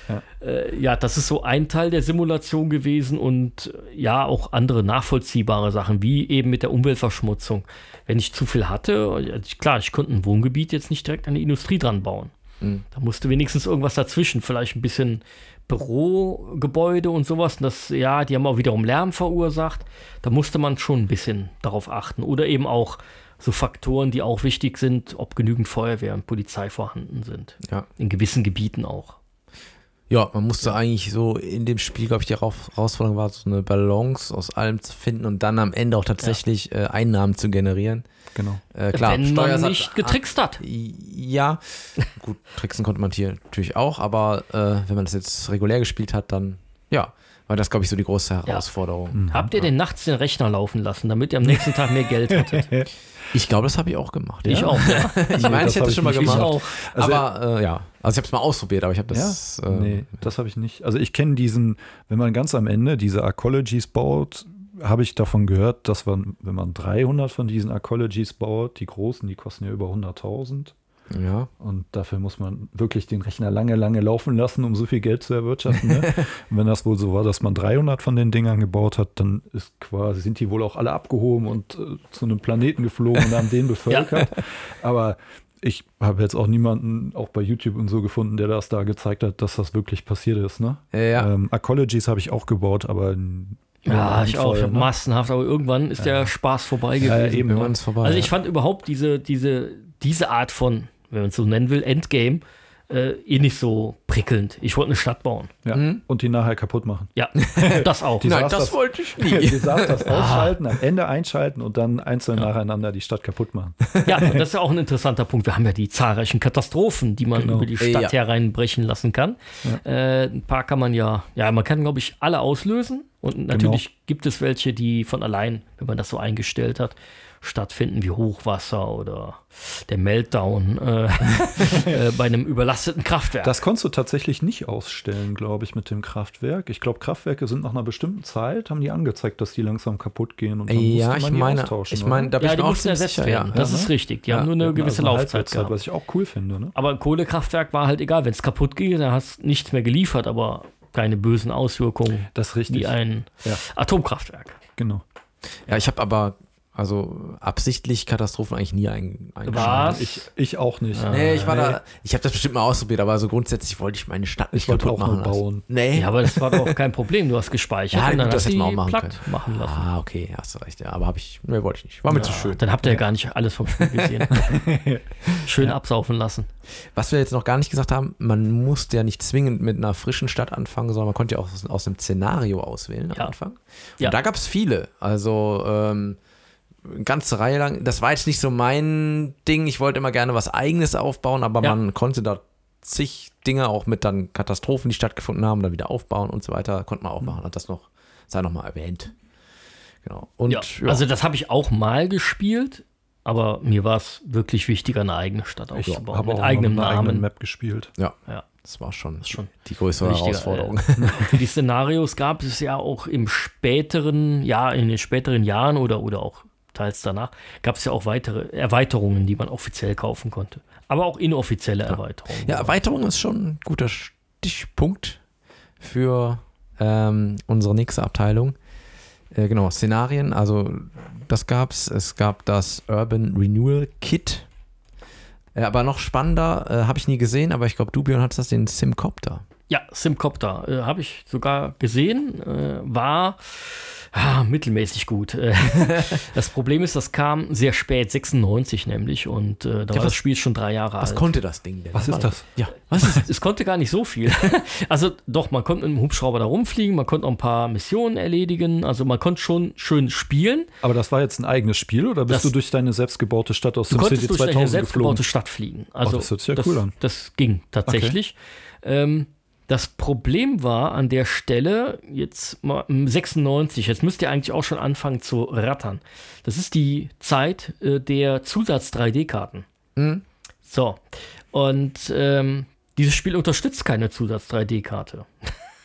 Ja. Äh, ja, das ist so ein Teil der Simulation gewesen und äh, ja, auch andere nachvollziehbare Sachen, wie eben mit der Umweltverschmutzung. Wenn ich zu viel hatte, klar, ich konnte ein Wohngebiet jetzt nicht direkt an die Industrie dran bauen. Mhm. Da musste wenigstens irgendwas dazwischen, vielleicht ein bisschen Bürogebäude und sowas. Das, ja, die haben auch wiederum Lärm verursacht. Da musste man schon ein bisschen darauf achten. Oder eben auch so Faktoren, die auch wichtig sind, ob genügend Feuerwehr und Polizei vorhanden sind. Ja. In gewissen Gebieten auch. Ja, man musste ja. eigentlich so in dem Spiel, glaube ich, die Herausforderung war, so eine Balance aus allem zu finden und dann am Ende auch tatsächlich ja. äh, Einnahmen zu generieren. Genau. Äh, klar, Wenn man nicht getrickst hat. Ja, gut, tricksen konnte man hier natürlich auch, aber äh, wenn man das jetzt regulär gespielt hat, dann ja, war das, glaube ich, so die große Herausforderung. Ja. Mhm. Habt ihr denn nachts den Rechner laufen lassen, damit ihr am nächsten Tag mehr Geld hattet? Ich glaube, das habe ich auch gemacht. Ich ja? auch. Ja. ich meine, ich hätte das schon mal gemacht. Ich auch. Also, aber äh, ja, also ich habe es mal ausprobiert, aber ich habe das. Ja? Äh, nee, das habe ich nicht. Also ich kenne diesen, wenn man ganz am Ende diese Arcologies baut, habe ich davon gehört, dass man, wenn man 300 von diesen Arcologies baut, die großen, die kosten ja über 100.000. Ja. Und dafür muss man wirklich den Rechner lange, lange laufen lassen, um so viel Geld zu erwirtschaften. Ne? wenn das wohl so war, dass man 300 von den Dingern gebaut hat, dann ist quasi, sind die wohl auch alle abgehoben und äh, zu einem Planeten geflogen und haben den bevölkert. ja. Aber ich habe jetzt auch niemanden, auch bei YouTube und so gefunden, der das da gezeigt hat, dass das wirklich passiert ist. Ne? Ja. Ähm, Arcologies habe ich auch gebaut, aber ja, ich auch. Ich ne? massenhaft, aber irgendwann ist ja. der Spaß vorbei gewesen. Ja, eben, irgendwann ist vorbei. Also ich fand überhaupt diese, diese, diese Art von wenn man es so nennen will, Endgame, äh, eh nicht so prickelnd. Ich wollte eine Stadt bauen. Ja. Mhm. Und die nachher kaputt machen. Ja, das auch. Nein, das, wollte ich nie. Die sagt das ausschalten, am Ende einschalten und dann einzeln ja. nacheinander die Stadt kaputt machen. Ja, und das ist ja auch ein interessanter Punkt. Wir haben ja die zahlreichen Katastrophen, die man genau. über die Stadt ja. hereinbrechen lassen kann. Ja. Äh, ein paar kann man ja, ja, man kann, glaube ich, alle auslösen. Und natürlich genau. gibt es welche, die von allein, wenn man das so eingestellt hat, stattfinden, wie Hochwasser oder der Meltdown äh, äh, bei einem überlasteten Kraftwerk. Das konntest du tatsächlich nicht ausstellen, glaube ich, mit dem Kraftwerk. Ich glaube, Kraftwerke sind nach einer bestimmten Zeit, haben die angezeigt, dass die langsam kaputt gehen und dann ja, ich meine, ich meine, da bin ja, ich die mussten ersetzt sicher, werden. Ja. Das ist richtig. Die ja. haben nur eine ja, gewisse also Laufzeit gehabt. Was ich auch cool finde. Ne? Aber ein Kohlekraftwerk war halt egal. Wenn es kaputt geht, dann hast du nichts mehr geliefert, aber keine bösen Auswirkungen. Das ist richtig. Wie ein Atomkraftwerk. Genau. Ja, ich habe aber also absichtlich Katastrophen eigentlich nie ein, eingeschaltet. Ich, ich auch nicht. Nee, ich war nee. da, ich habe das bestimmt mal ausprobiert, aber so grundsätzlich wollte ich meine Stadt nicht ich kaputt machen bauen. Nee. Ja, aber das war doch kein Problem. Du hast gespeichert ja, und dann gut, hast du die auch machen, platt machen lassen. Ah, okay, hast du recht. Ja, aber habe ich, nee, wollte ich nicht. War mir ja, zu schön. Dann habt ihr ja gar nicht alles vom Spiel gesehen. schön ja. absaufen lassen. Was wir jetzt noch gar nicht gesagt haben, man musste ja nicht zwingend mit einer frischen Stadt anfangen, sondern man konnte ja auch aus, aus einem Szenario auswählen am Anfang. Und ja. da gab es viele. Also ähm, eine ganze Reihe lang. Das war jetzt nicht so mein Ding. Ich wollte immer gerne was Eigenes aufbauen, aber ja. man konnte da zig Dinge auch mit dann Katastrophen, die stattgefunden haben, dann wieder aufbauen und so weiter. Konnte man auch machen. Hat das noch, sei noch mal erwähnt. Genau. Und, ja, ja. Also, das habe ich auch mal gespielt, aber mir war es wirklich wichtiger, eine eigene Stadt aufzubauen. Ich habe mit auch eigenem Namen. Map gespielt. Ja. ja. Das war schon, das schon die größere Herausforderung. Äh, für die Szenarios gab es ja auch im späteren, ja, in den späteren Jahren oder, oder auch teils danach, gab es ja auch weitere Erweiterungen, die man offiziell kaufen konnte. Aber auch inoffizielle Erweiterungen. Ja, Erweiterung ist schon ein guter Stichpunkt für ähm, unsere nächste Abteilung. Äh, genau, Szenarien, also das gab es. Es gab das Urban Renewal Kit. Äh, aber noch spannender, äh, habe ich nie gesehen, aber ich glaube, Dubion hat das den Simcopter. Ja, Simcopter äh, habe ich sogar gesehen. Äh, war ah, mittelmäßig gut. Das Problem ist, das kam sehr spät, 96 nämlich, und äh, da ja, war das Spiel schon drei Jahre was alt. Was konnte das Ding denn? Was ist das? Ja, was ist Es konnte gar nicht so viel. also doch, man konnte mit dem Hubschrauber da rumfliegen, man konnte auch ein paar Missionen erledigen, also man konnte schon schön spielen. Aber das war jetzt ein eigenes Spiel oder bist das, du durch deine selbstgebaute Stadt aus dem City 2000 durch deine selbstgebaute geflogen? Stadt fliegen. Also oh, das hört sich ja das, cool an. Das ging tatsächlich. Okay. Ähm, das Problem war an der Stelle, jetzt mal 96, jetzt müsst ihr eigentlich auch schon anfangen zu rattern. Das ist die Zeit äh, der Zusatz-3D-Karten. Mhm. So, und ähm, dieses Spiel unterstützt keine Zusatz-3D-Karte.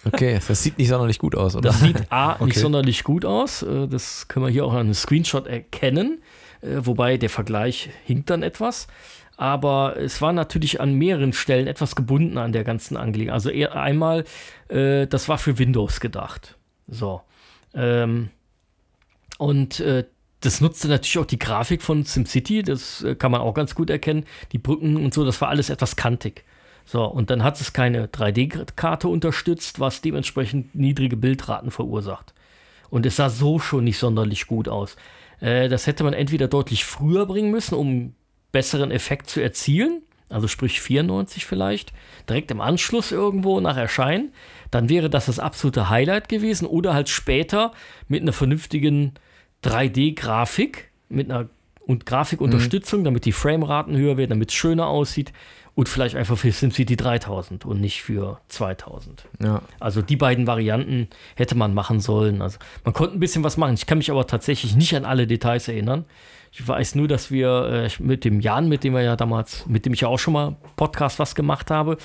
Okay, das sieht nicht sonderlich gut aus, oder? Das sieht A, okay. nicht sonderlich gut aus. Äh, das können wir hier auch an einem Screenshot erkennen. äh, wobei der Vergleich hinkt dann etwas. Aber es war natürlich an mehreren Stellen etwas gebunden an der ganzen Angelegenheit. Also einmal, äh, das war für Windows gedacht. So. Ähm, und äh, das nutzte natürlich auch die Grafik von SimCity, das äh, kann man auch ganz gut erkennen. Die Brücken und so, das war alles etwas kantig. So, und dann hat es keine 3D-Karte unterstützt, was dementsprechend niedrige Bildraten verursacht. Und es sah so schon nicht sonderlich gut aus. Äh, das hätte man entweder deutlich früher bringen müssen, um besseren Effekt zu erzielen, also sprich 94 vielleicht, direkt im Anschluss irgendwo nach Erscheinen, dann wäre das das absolute Highlight gewesen oder halt später mit einer vernünftigen 3D-Grafik, mit einer und Grafikunterstützung, mhm. damit die Frameraten höher werden, damit es schöner aussieht und vielleicht einfach für SimCity 3000 und nicht für 2000. Ja. Also die beiden Varianten hätte man machen sollen. Also man konnte ein bisschen was machen. Ich kann mich aber tatsächlich nicht an alle Details erinnern. Ich weiß nur, dass wir äh, mit dem Jan, mit dem wir ja damals, mit dem ich ja auch schon mal Podcast was gemacht habe,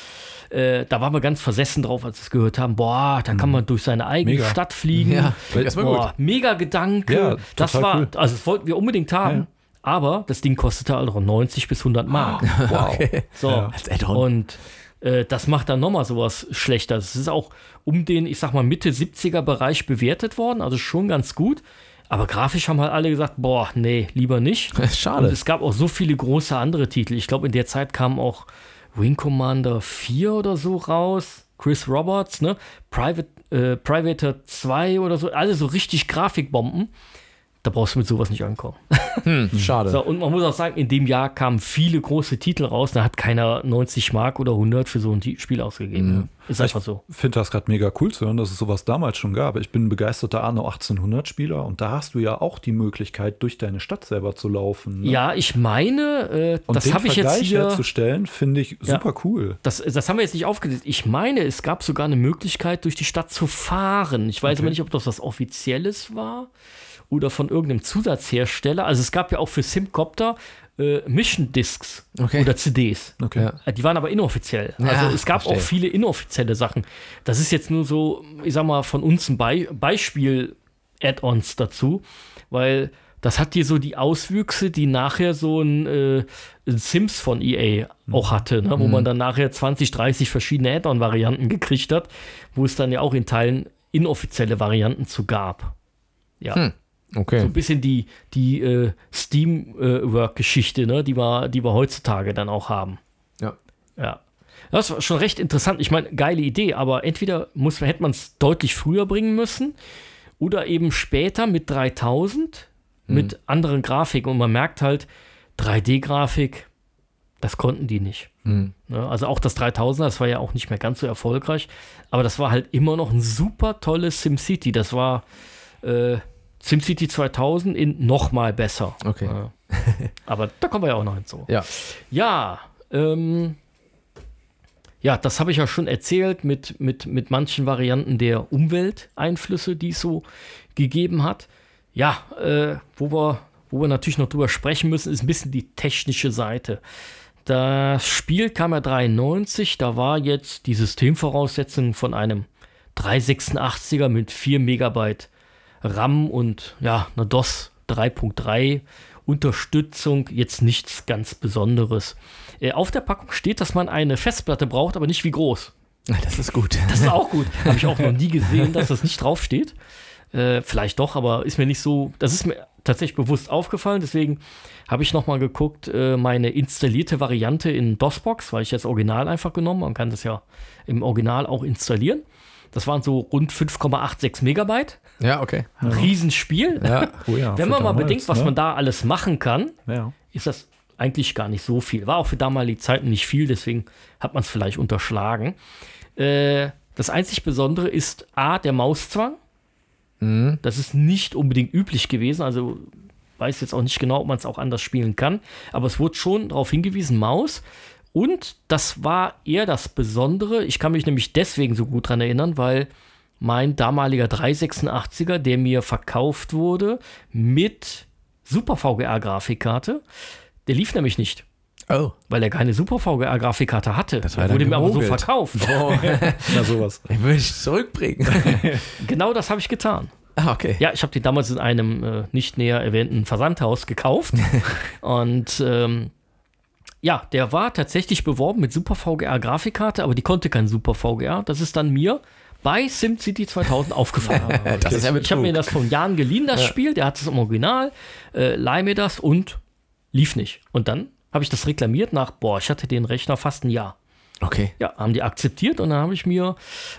äh, da waren wir ganz versessen drauf, als wir es gehört haben. Boah, da kann mhm. man durch seine eigene mega. Stadt fliegen. Ja, das war Boah, gut. mega Gedanke. Ja, das war, cool. also das wollten wir unbedingt haben. Ja. Aber das Ding kostete also 90 bis 100 Mark. Wow. Okay. So. Ja. Und äh, das macht dann nochmal sowas schlechter. Es ist auch um den, ich sag mal, Mitte 70er Bereich bewertet worden, also schon ganz gut. Aber grafisch haben halt alle gesagt, boah, nee, lieber nicht. Schade. Und es gab auch so viele große andere Titel. Ich glaube, in der Zeit kam auch Wing Commander 4 oder so raus. Chris Roberts, ne? Private, äh, Privator 2 oder so. Alle so richtig Grafikbomben da brauchst du mit sowas nicht ankommen. Hm, schade. So, und man muss auch sagen, in dem Jahr kamen viele große Titel raus. Da hat keiner 90 Mark oder 100 für so ein Spiel ausgegeben. Mhm. Ist einfach ich so. Ich finde das gerade mega cool zu hören, dass es sowas damals schon gab. Ich bin ein begeisterter Anno 1800-Spieler und da hast du ja auch die Möglichkeit, durch deine Stadt selber zu laufen. Ne? Ja, ich meine, äh, das habe ich jetzt hier herzustellen, finde ich super ja, cool. Das, das haben wir jetzt nicht aufgelöst. Ich meine, es gab sogar eine Möglichkeit, durch die Stadt zu fahren. Ich weiß okay. aber nicht, ob das was Offizielles war oder von irgendeinem Zusatzhersteller. Also es gab ja auch für Simcopter äh, Mission Discs okay. oder CDs. Okay. Äh, die waren aber inoffiziell. Ja, also es gab verstehe. auch viele inoffizielle Sachen. Das ist jetzt nur so, ich sag mal, von uns ein Be Beispiel Add-ons dazu, weil das hat hier so die Auswüchse, die nachher so ein, äh, ein Sims von EA mhm. auch hatte, ne? wo mhm. man dann nachher 20, 30 verschiedene Add-on-Varianten gekriegt hat, wo es dann ja auch in Teilen inoffizielle Varianten zu gab. Ja. Hm. Okay. So ein bisschen die, die äh, Steamwork-Geschichte, ne, die, wir, die wir heutzutage dann auch haben. Ja. Ja. Das war schon recht interessant. Ich meine, geile Idee, aber entweder muss, hätte man es deutlich früher bringen müssen oder eben später mit 3000 mhm. mit anderen Grafiken. Und man merkt halt, 3D-Grafik, das konnten die nicht. Mhm. Ja, also auch das 3000er, das war ja auch nicht mehr ganz so erfolgreich, aber das war halt immer noch ein super tolles SimCity. Das war äh, SimCity 2000 in noch mal besser. Okay. Ja. Aber da kommen wir ja auch noch hinzu. Ja. Ja, ähm, ja, das habe ich ja schon erzählt mit, mit, mit manchen Varianten der Umwelteinflüsse, die es so gegeben hat. Ja, äh, wo, wir, wo wir natürlich noch drüber sprechen müssen, ist ein bisschen die technische Seite. Das Spiel kam ja 93, da war jetzt die Systemvoraussetzung von einem 386er mit 4 Megabyte RAM und ja, eine DOS 3.3 Unterstützung, jetzt nichts ganz Besonderes. Äh, auf der Packung steht, dass man eine Festplatte braucht, aber nicht wie groß. Das ist gut. Das ist auch gut. Habe ich auch noch nie gesehen, dass das nicht draufsteht. Äh, vielleicht doch, aber ist mir nicht so. Das ist mir tatsächlich bewusst aufgefallen. Deswegen habe ich nochmal geguckt, äh, meine installierte Variante in DOSBox, weil ich das Original einfach genommen. Man kann das ja im Original auch installieren. Das waren so rund 5,86 Megabyte. Ja, okay. Ein ja. Riesenspiel. Ja. Oh ja, Wenn man mal damals, bedenkt, was ne? man da alles machen kann, ja. ist das eigentlich gar nicht so viel. War auch für damalige Zeiten nicht viel, deswegen hat man es vielleicht unterschlagen. Äh, das einzig Besondere ist A, der Mauszwang. Mhm. Das ist nicht unbedingt üblich gewesen. Also weiß jetzt auch nicht genau, ob man es auch anders spielen kann. Aber es wurde schon darauf hingewiesen, Maus. Und das war eher das Besondere. Ich kann mich nämlich deswegen so gut dran erinnern, weil mein damaliger 386er, der mir verkauft wurde mit Super VGA-Grafikkarte, der lief nämlich nicht. Oh. Weil er keine Super VGA-Grafikkarte hatte. Das war wurde mir aber so verkauft. Oh. Na sowas. Den würde ich zurückbringen. genau das habe ich getan. Ah, okay. Ja, ich habe den damals in einem äh, nicht näher erwähnten Versandhaus gekauft. und ähm, ja, der war tatsächlich beworben mit Super VGA Grafikkarte, aber die konnte kein Super VGA. Das ist dann mir bei SimCity 2000 aufgefallen. Das ist ja ich habe mir das von Jan geliehen, das Spiel. Der hat es im Original, äh, leih mir das und lief nicht. Und dann habe ich das reklamiert nach, boah, ich hatte den Rechner fast ein Jahr. Okay. Ja, haben die akzeptiert und dann habe ich mir,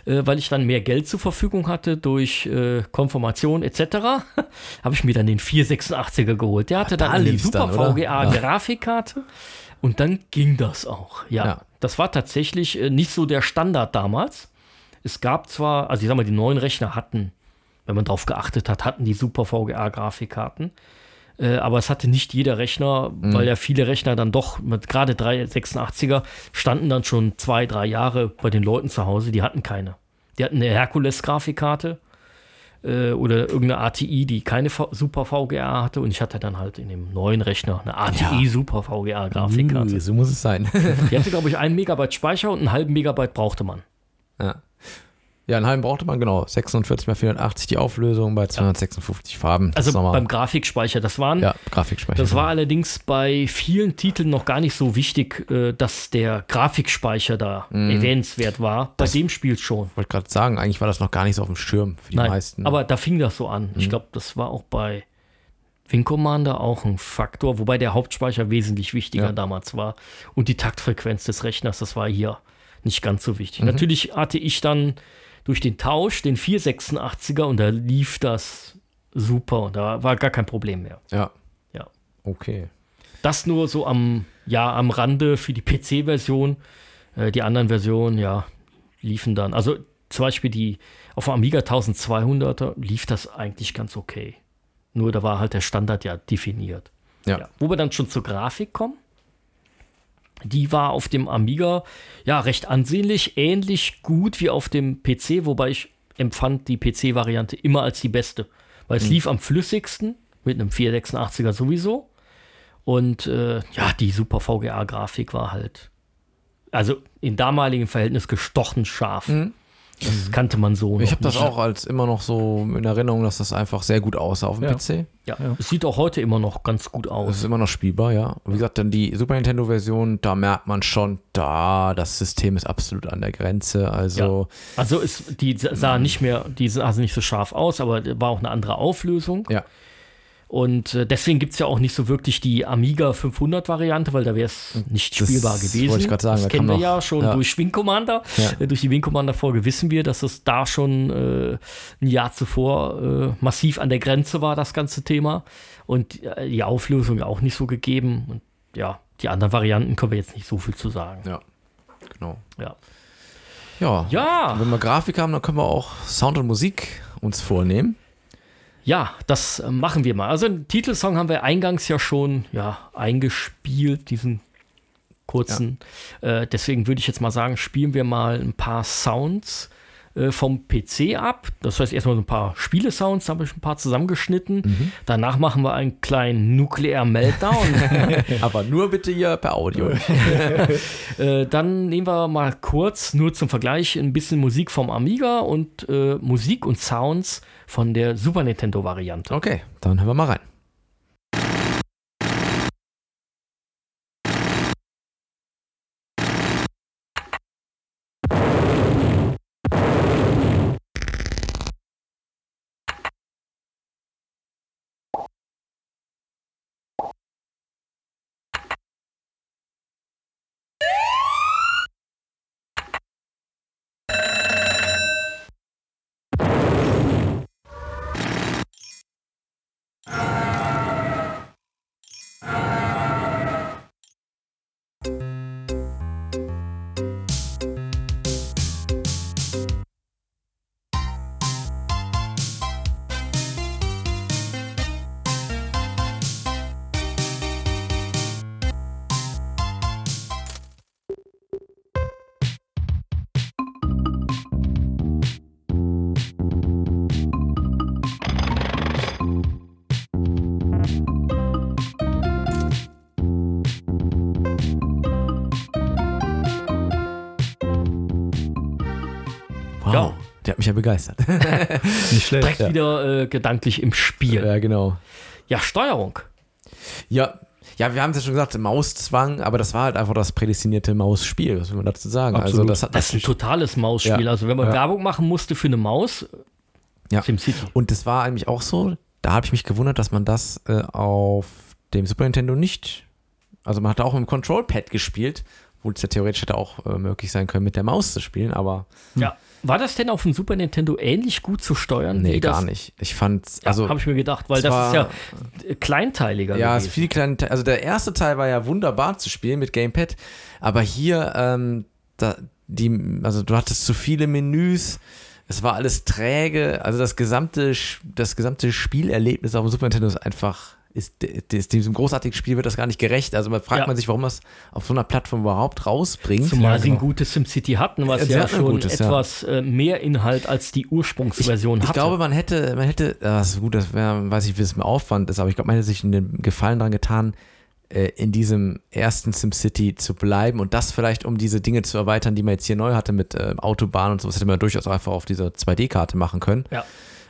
äh, weil ich dann mehr Geld zur Verfügung hatte durch äh, Konfirmation etc., habe ich mir dann den 486er geholt. Der hatte da dann eine lief's super dann? VGA Grafikkarte und dann ging das auch. Ja, Ja. das war tatsächlich äh, nicht so der Standard damals. Es gab zwar, also ich sag mal, die neuen Rechner hatten, wenn man darauf geachtet hat, hatten die super VGA Grafikkarten. Äh, aber es hatte nicht jeder Rechner, Mhm. weil ja viele Rechner dann doch, mit gerade 386er, standen dann schon zwei, drei Jahre bei den Leuten zu Hause, die hatten keine. Die hatten eine Herkules-Grafikkarte äh, oder irgendeine ATI, die keine v Super VGA hatte und ich hatte dann halt in dem neuen Rechner eine ATI Super VGA Grafikkarte. Uh, so muss es sein. Die hatte, glaube ich, einen Megabyte Speicher und einen halben Megabyte brauchte man. Ja. ja, einen halben brauchte man, genau. 46 mal 480 die Auflösung bei 256 Farben. Das Also beim Grafikspeicher, das waren Ja, Grafikspeicher. Das war allerdings bei vielen Titeln noch gar nicht so wichtig, äh, dass der Grafikspeicher da Mhm. erwähnenswert war. Bei dem Spiel schon. Ich wollte gerade sagen, eigentlich war das noch gar nicht so auf dem Schirm für die Nein, meisten. aber da fing das so an. Mhm. Ich glaube, das war auch bei Wing Commander auch ein Faktor, wobei der Hauptspeicher wesentlich wichtiger Ja. damals war. Und die Taktfrequenz des Rechners, das war hier nicht ganz so wichtig. Mhm. Natürlich hatte ich dann durch den Tausch den 486er und da lief das super und da war gar kein Problem mehr. ja. Ja. Okay. Das nur so am, ja, am Rande für die PC-Version. Äh, die anderen Versionen, ja, liefen dann. Also zum Beispiel die auf dem Amiga 1200er lief das eigentlich ganz okay. Nur da war halt der Standard ja definiert. Ja. Wo wir dann schon zur Grafik kommen. Die war auf dem Amiga ja recht ansehnlich, ähnlich gut wie auf dem PC, wobei ich empfand die PC-Variante immer als die beste. Weil es lief am flüssigsten, mit einem 486er sowieso. Und äh, ja, die Super VGA-Grafik war halt, also in damaligen Verhältnis gestochen scharf. Das kannte man so. Ich habe das auch als immer noch so in Erinnerung, dass das einfach sehr gut aussah auf dem Ja. PC. Ja, es sieht auch heute immer noch ganz gut aus. ist immer noch spielbar, ja. Und wie gesagt, dann die Super Nintendo-Version, da merkt man schon, da, das System ist absolut an der Grenze. Also, Also es, die sah nicht mehr, die sah also nicht so scharf aus, aber war auch eine andere Auflösung. ja. Und äh, deswegen gibt es ja auch nicht so wirklich die Amiga 500 Variante, weil da wäre es nicht Das spielbar gewesen. wollte ich grad sagen, das da kennen wir noch- ja schon ja. durch Wing Commander. Ja. Äh, durch die Wing Commander Folge wissen wir, dass es da schon äh, ein Jahr zuvor äh, massiv an der Grenze war, das ganze Thema. Und äh, die Auflösung auch nicht so gegeben. Und ja, die anderen Varianten können wir jetzt nicht so viel zu sagen. Ja, genau. Ja. Ja. Ja. Wenn wir Grafik haben, dann können wir auch Sound und Musik uns vornehmen. Ja, das machen wir mal. Also den Titelsong haben wir eingangs ja schon ja, eingespielt, diesen kurzen. Äh, deswegen würde ich jetzt mal sagen, spielen wir mal ein paar Sounds äh, vom PC ab. Das heißt erstmal so ein paar Spielesounds, da habe ich ein paar zusammengeschnitten. Danach machen wir einen kleinen Nuclear Meltdown. Aber nur bitte hier per Audio. äh, dann nehmen wir mal kurz, nur zum Vergleich, ein bisschen Musik vom Amiga und äh, Musik und Sounds von der Super Nintendo-Variante. Okay, dann hören wir mal rein. Begeistert. Nicht schlecht. Direkt wieder äh, gedanklich im Spiel. ja, genau. Ja, Steuerung. Ja, ja, wir haben es ja schon gesagt, Mauszwang, aber das war halt einfach das prädestinierte Mausspiel, was will man dazu sagen. Also Absolut. das hat Das ist ein totales Mausspiel. Ja. Also wenn man Ja. Werbung machen musste für eine Maus, Ja. SimCity. Und das war eigentlich auch so, da habe ich mich gewundert, dass man das äh, auf dem Super Nintendo nicht, also man hat auch mit dem Control-Pad gespielt, wo es ja theoretisch hätte auch äh, möglich sein können, mit der Maus zu spielen, aber Ja. War das denn auf dem Super Nintendo ähnlich gut zu steuern? nee, gar nicht. Ich fand's, Ja, also habe ich mir gedacht, weil das war- ist ja äh, kleinteiliger Ja, gewesen. ist viel kleine, Te- also der erste Teil war ja wunderbar zu spielen mit Gamepad, aber hier, ähm, da, die, also du hattest zu viele Menüs, es war alles träge, also das gesamte, das gesamte Spielerlebnis auf dem Super Nintendo ist einfach, ist, ist diesem großartigen Spiel wird das gar nicht gerecht. Also man fragt Ja. man sich, warum das auf so einer Plattform überhaupt rausbringt. Zumal Ja, sie ein genau. gutes SimCity hatten, was Ja, sie ja, schon gutes, etwas äh, mehr Inhalt als die Ursprungsversion ich hatte. glaube, man hätte, man hätte, ja, das ist gut, das wäre, weiß ich, wie es mir Aufwand ist, aber ich glaube, man hätte sich einen Gefallen daran getan, äh, in diesem ersten SimCity zu bleiben und das vielleicht, um diese Dinge zu erweitern, die man jetzt hier neu hatte mit äh, Autobahn und sowas, hätte man durchaus auch einfach auf dieser 2D-Karte machen können. Ja.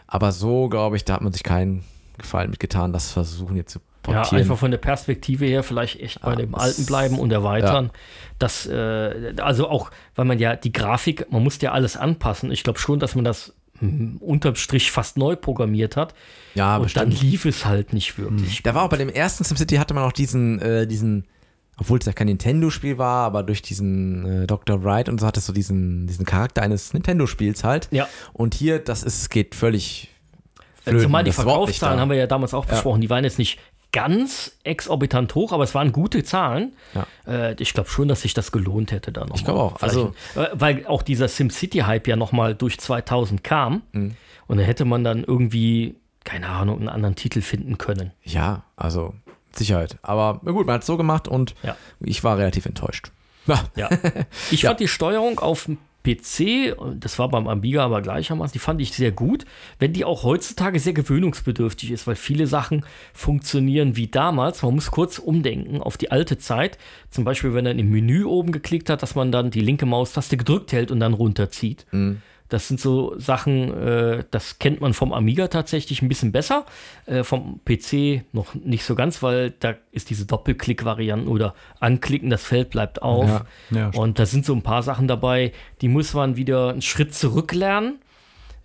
Aber so, glaube ich, da hat man sich keinen Gefallen mitgetan, das versuchen jetzt zu Ja, portieren. einfach von der Perspektive her vielleicht echt bei Ja, dem Alten bleiben und erweitern. Das, äh, also auch, weil man ja die Grafik, man musste ja alles anpassen. Ich glaube schon, dass man das hm, unterm Strich fast neu programmiert hat. ja, und dann bestimmt. lief es halt nicht wirklich. Da war auch bei dem ersten SimCity hatte man auch diesen, äh, diesen, obwohl es ja kein Nintendo-Spiel war, aber durch diesen äh, Dr. Wright und so hat es so diesen, diesen Charakter eines Nintendo-Spiels halt. Ja. Und hier, das ist, geht völlig. Flöten. Zumal die Das Verkaufszahlen da. haben wir ja damals auch besprochen, die waren jetzt nicht ganz exorbitant hoch, aber es waren gute Zahlen. Ja. Äh, ich glaube schon, dass sich das gelohnt hätte dann noch. Ich glaube auch. Also- äh, weil auch dieser SimCity-Hype ja nochmal durch 2000 kam Mhm. und dann hätte man dann irgendwie, keine Ahnung, einen anderen Titel finden können. Ja, also Sicherheit. Aber gut, man hat es so gemacht und Ja. ich war relativ enttäuscht. Ja. Ich fand die Steuerung auf PC, das war beim Amiga aber gleichermaßen, die fand ich sehr gut, wenn die auch heutzutage sehr gewöhnungsbedürftig ist, weil viele Sachen funktionieren wie damals. Man muss kurz umdenken auf die alte Zeit. Zum Beispiel, wenn er im Menü oben geklickt hat, dass man dann die linke Maustaste gedrückt hält und dann runterzieht. Das sind so Sachen, äh, das kennt man vom Amiga tatsächlich ein bisschen besser, äh, vom PC noch nicht so ganz, weil da ist diese Doppelklick-Variante oder anklicken, das Feld bleibt auf. Ja. Ja. Und da sind so ein paar Sachen dabei, die muss man wieder einen Schritt zurücklernen.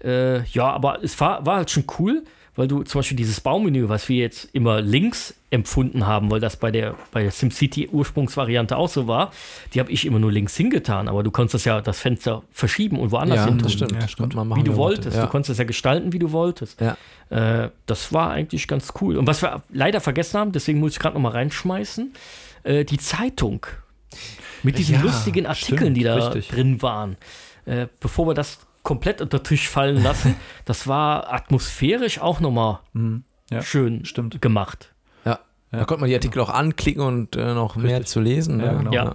Äh, ja, aber es war, war halt schon cool, weil du zum Beispiel dieses Baumenü, was wir jetzt immer links empfunden haben, weil das bei der, bei der SimCity Ursprungsvariante auch so war, die habe ich immer nur links hingetan. Aber du konntest ja das Fenster verschieben und woanders Ja, hin das tun. stimmt. Ja, Das stimmt. man machen, Wie du wolltest. Ja. Du konntest das ja gestalten, wie du wolltest. Ja. Äh, das war eigentlich ganz cool. Und was wir leider vergessen haben, deswegen muss ich gerade noch mal reinschmeißen, äh, die Zeitung. Mit diesen Ja, lustigen Artikeln, stimmt, die da richtig. drin waren. Äh, bevor wir das komplett unter Tisch fallen lassen, das war atmosphärisch auch noch mal Mhm. Ja, schön stimmt. gemacht. Ja. Da Ja. konnte man die Artikel auch anklicken und äh, noch mehr Richtig. zu lesen. Ja, ne? genau.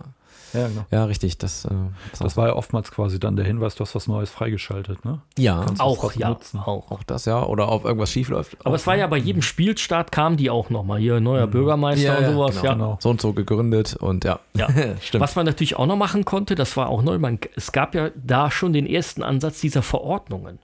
Ja. Genau. ja, richtig. Das, äh, Das war ja oftmals quasi dann der Hinweis, du hast was Neues freigeschaltet, ne? ja, Kannst- Auch, ja, nutzen. auch. auch das, ja. Oder ob irgendwas schief läuft. Aber es war ja bei jedem Spielstart kam die auch noch mal. Hier, neuer Bürgermeister Ja, und sowas. genau, ja. genau. so und so gegründet und ja. Ja. Stimmt. Was man natürlich auch noch machen konnte, das war auch neu, man, es gab ja da schon den ersten Ansatz dieser Verordnungen.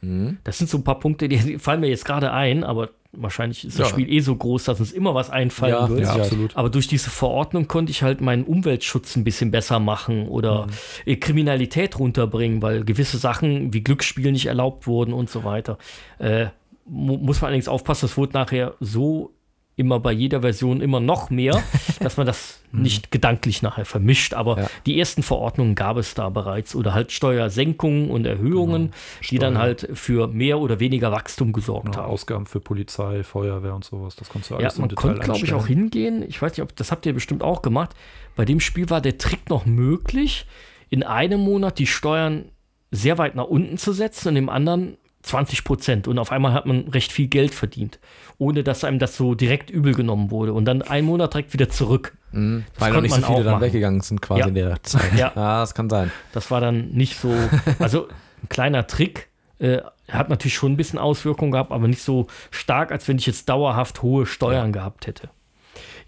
Mhm. Das sind so ein paar Punkte, die fallen mir jetzt gerade ein, aber wahrscheinlich ist das Ja. Spiel eh so groß, dass uns immer was einfallen Ja, wird. Ja, absolut. Aber durch diese Verordnung konnte ich halt meinen Umweltschutz ein bisschen besser machen oder äh, Kriminalität runterbringen, weil gewisse Sachen wie Glücksspiel nicht erlaubt wurden und so weiter. Äh, mu muss man allerdings aufpassen, das wurde nachher so immer bei jeder Version immer noch mehr, dass man das nicht gedanklich nachher vermischt. Aber Ja. die ersten Verordnungen gab es da bereits oder halt Steuersenkungen und Erhöhungen, die dann halt für mehr oder weniger Wachstum gesorgt Genau, haben. Ausgaben für Polizei, Feuerwehr und sowas. Das konntest du Ja, alles im man konnte, glaube ich, auch hingehen. Ich weiß nicht, ob das habt ihr bestimmt auch gemacht. Bei dem Spiel war der Trick noch möglich, in einem Monat die Steuern sehr weit nach unten zu setzen und im anderen 20 Prozent. Und auf einmal hat man recht viel Geld verdient, ohne dass einem das so direkt übel genommen wurde. Und dann einen Monat direkt wieder zurück. Mhm. Weil noch nicht so man viele dann machen. weggegangen sind quasi Ja. in der Zeit. Ja. das kann sein. Das war dann nicht so. Also ein kleiner Trick. Äh, hat natürlich schon ein bisschen Auswirkungen gehabt, aber nicht so stark, als wenn ich jetzt dauerhaft hohe Steuern gehabt hätte.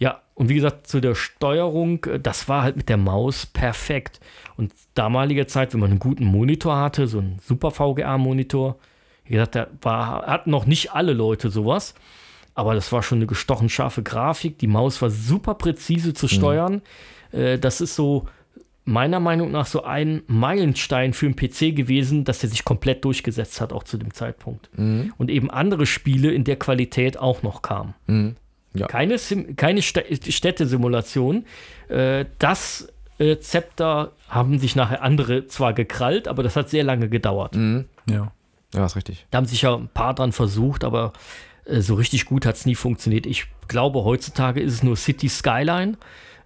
Ja, und wie gesagt, zu der Steuerung, äh, das war halt mit der Maus perfekt. Und damalige Zeit, wenn man einen guten Monitor hatte, so einen super VGA-Monitor, wie gesagt, da war, hatten noch nicht alle Leute sowas. Aber das war schon eine gestochen scharfe Grafik. Die Maus war super präzise zu steuern. Mhm. das ist so meiner Meinung nach so ein Meilenstein für einen PC gewesen, dass der sich komplett durchgesetzt hat, auch zu dem Zeitpunkt. Mhm. Und eben andere Spiele in der Qualität auch noch kamen. Mhm. Ja. Keine, Sim keine Städtesimulation. Äh, das äh, Zepter haben sich nachher andere zwar gekrallt, aber das hat sehr lange gedauert. Mhm. Ja. Ja, ist richtig. Da haben sich ja ein paar dran versucht, aber äh, so richtig gut hat es nie funktioniert. Ich glaube, heutzutage ist es nur City Skyline,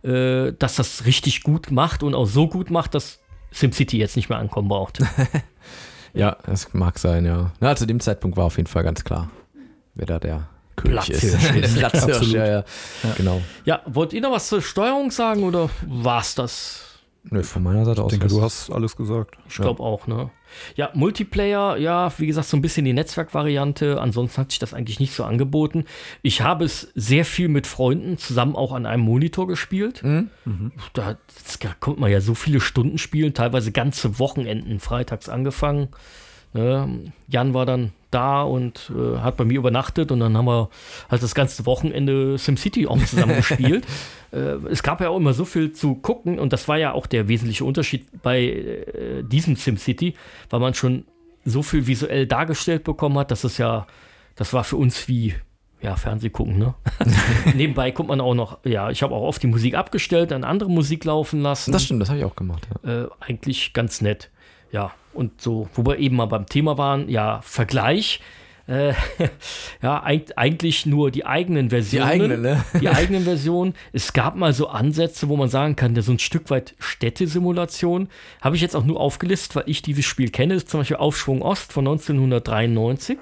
äh, dass das richtig gut macht und auch so gut macht, dass SimCity jetzt nicht mehr ankommen braucht. ja, das mag sein, ja. Na, zu dem Zeitpunkt war auf jeden Fall ganz klar, wer da der König ist. Platzhirsch, ja, ja. Genau. Ja, wollt ihr noch was zur Steuerung sagen oder war es das? Nö, von meiner Seite aus. Ich denke, du hast alles gesagt. Ich glaube auch, ne? Ja, Multiplayer, ja, wie gesagt, so ein bisschen die Netzwerkvariante. Ansonsten hat sich das eigentlich nicht so angeboten. Ich habe es sehr viel mit Freunden zusammen auch an einem Monitor gespielt. Mhm. Da, da konnte man ja so viele Stunden spielen, teilweise ganze Wochenenden, freitags angefangen. Ne? Jan war dann da und äh, hat bei mir übernachtet und dann haben wir halt das ganze Wochenende SimCity auch zusammen gespielt. äh, es gab ja auch immer so viel zu gucken und das war ja auch der wesentliche Unterschied bei äh, diesem SimCity, weil man schon so viel visuell dargestellt bekommen hat, dass es ja, das war für uns wie ja, Fernseh gucken, ne? Nebenbei guckt man auch noch, ja, ich habe auch oft die Musik abgestellt, dann andere Musik laufen lassen. Das stimmt, das habe ich auch gemacht, ja. Äh, eigentlich ganz nett. Ja, und so, wo wir eben mal beim Thema waren, ja, Vergleich. Äh, ja, eigentlich nur die eigenen Versionen. Die eigenen, ne? die eigenen Versionen. Es gab mal so Ansätze, wo man sagen kann, ja, so ein Stück weit Städtesimulation. Habe ich jetzt auch nur aufgelistet, weil ich dieses Spiel kenne. Das ist zum Beispiel Aufschwung Ost von 1993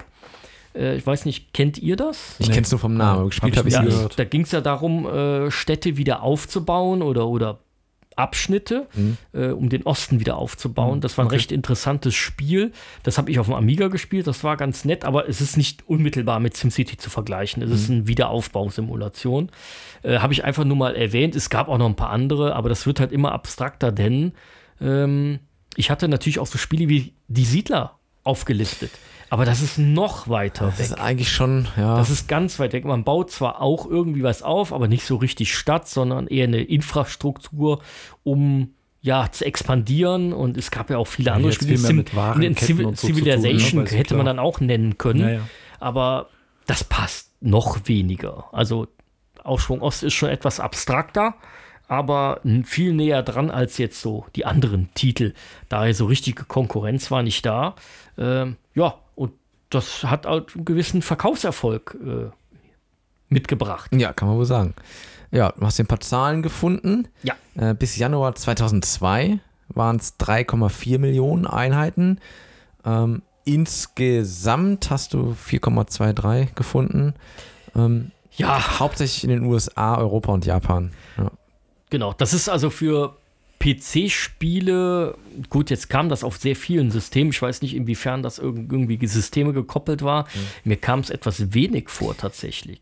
äh, ich weiß nicht, kennt ihr das? Ich nee. kenne es nur vom Namen, gespielt habe ich ja, gehört. Da ging es ja darum, äh, Städte wieder aufzubauen oder, oder Abschnitte, mhm. äh, um den Osten wieder aufzubauen. Mhm. Das war ein okay. recht interessantes Spiel. Das habe ich auf dem Amiga gespielt. Das war ganz nett, aber es ist nicht unmittelbar mit SimCity zu vergleichen. Es mhm. ist eine Wiederaufbausimulation. Äh, habe ich einfach nur mal erwähnt. Es gab auch noch ein paar andere, aber das wird halt immer abstrakter, denn ähm, ich hatte natürlich auch so Spiele wie Die Siedler aufgelistet. Aber das ist noch weiter das weg. Das ist eigentlich schon, ja. Das ist ganz weit weg. Man baut zwar auch irgendwie was auf, aber nicht so richtig Stadt, sondern eher eine Infrastruktur, um ja, zu expandieren. Und es gab ja auch viele andere Spiele. Viel mit Waren, Civil, so Civilization tun, ne? hätte man dann auch nennen können. Ja, ja. Aber das passt noch weniger. Also Aufschwung Ost ist schon etwas abstrakter, aber viel näher dran als jetzt so die anderen Titel. Daher so richtige Konkurrenz war nicht da. Ähm, ja, das hat halt einen gewissen Verkaufserfolg äh, mitgebracht. Ja, kann man wohl sagen. Ja, du hast ein paar Zahlen gefunden. Ja. Äh, bis Januar 2002 waren es 3,4 Millionen Einheiten. Ähm, insgesamt hast du 4,23 gefunden. Ähm, ja. Hauptsächlich in den USA, Europa und Japan. Ja. Genau, das ist also für PC-Spiele, gut, jetzt kam das auf sehr vielen Systemen. Ich weiß nicht, inwiefern das irgendwie Systeme gekoppelt war. Mhm. Mir kam es etwas wenig vor tatsächlich.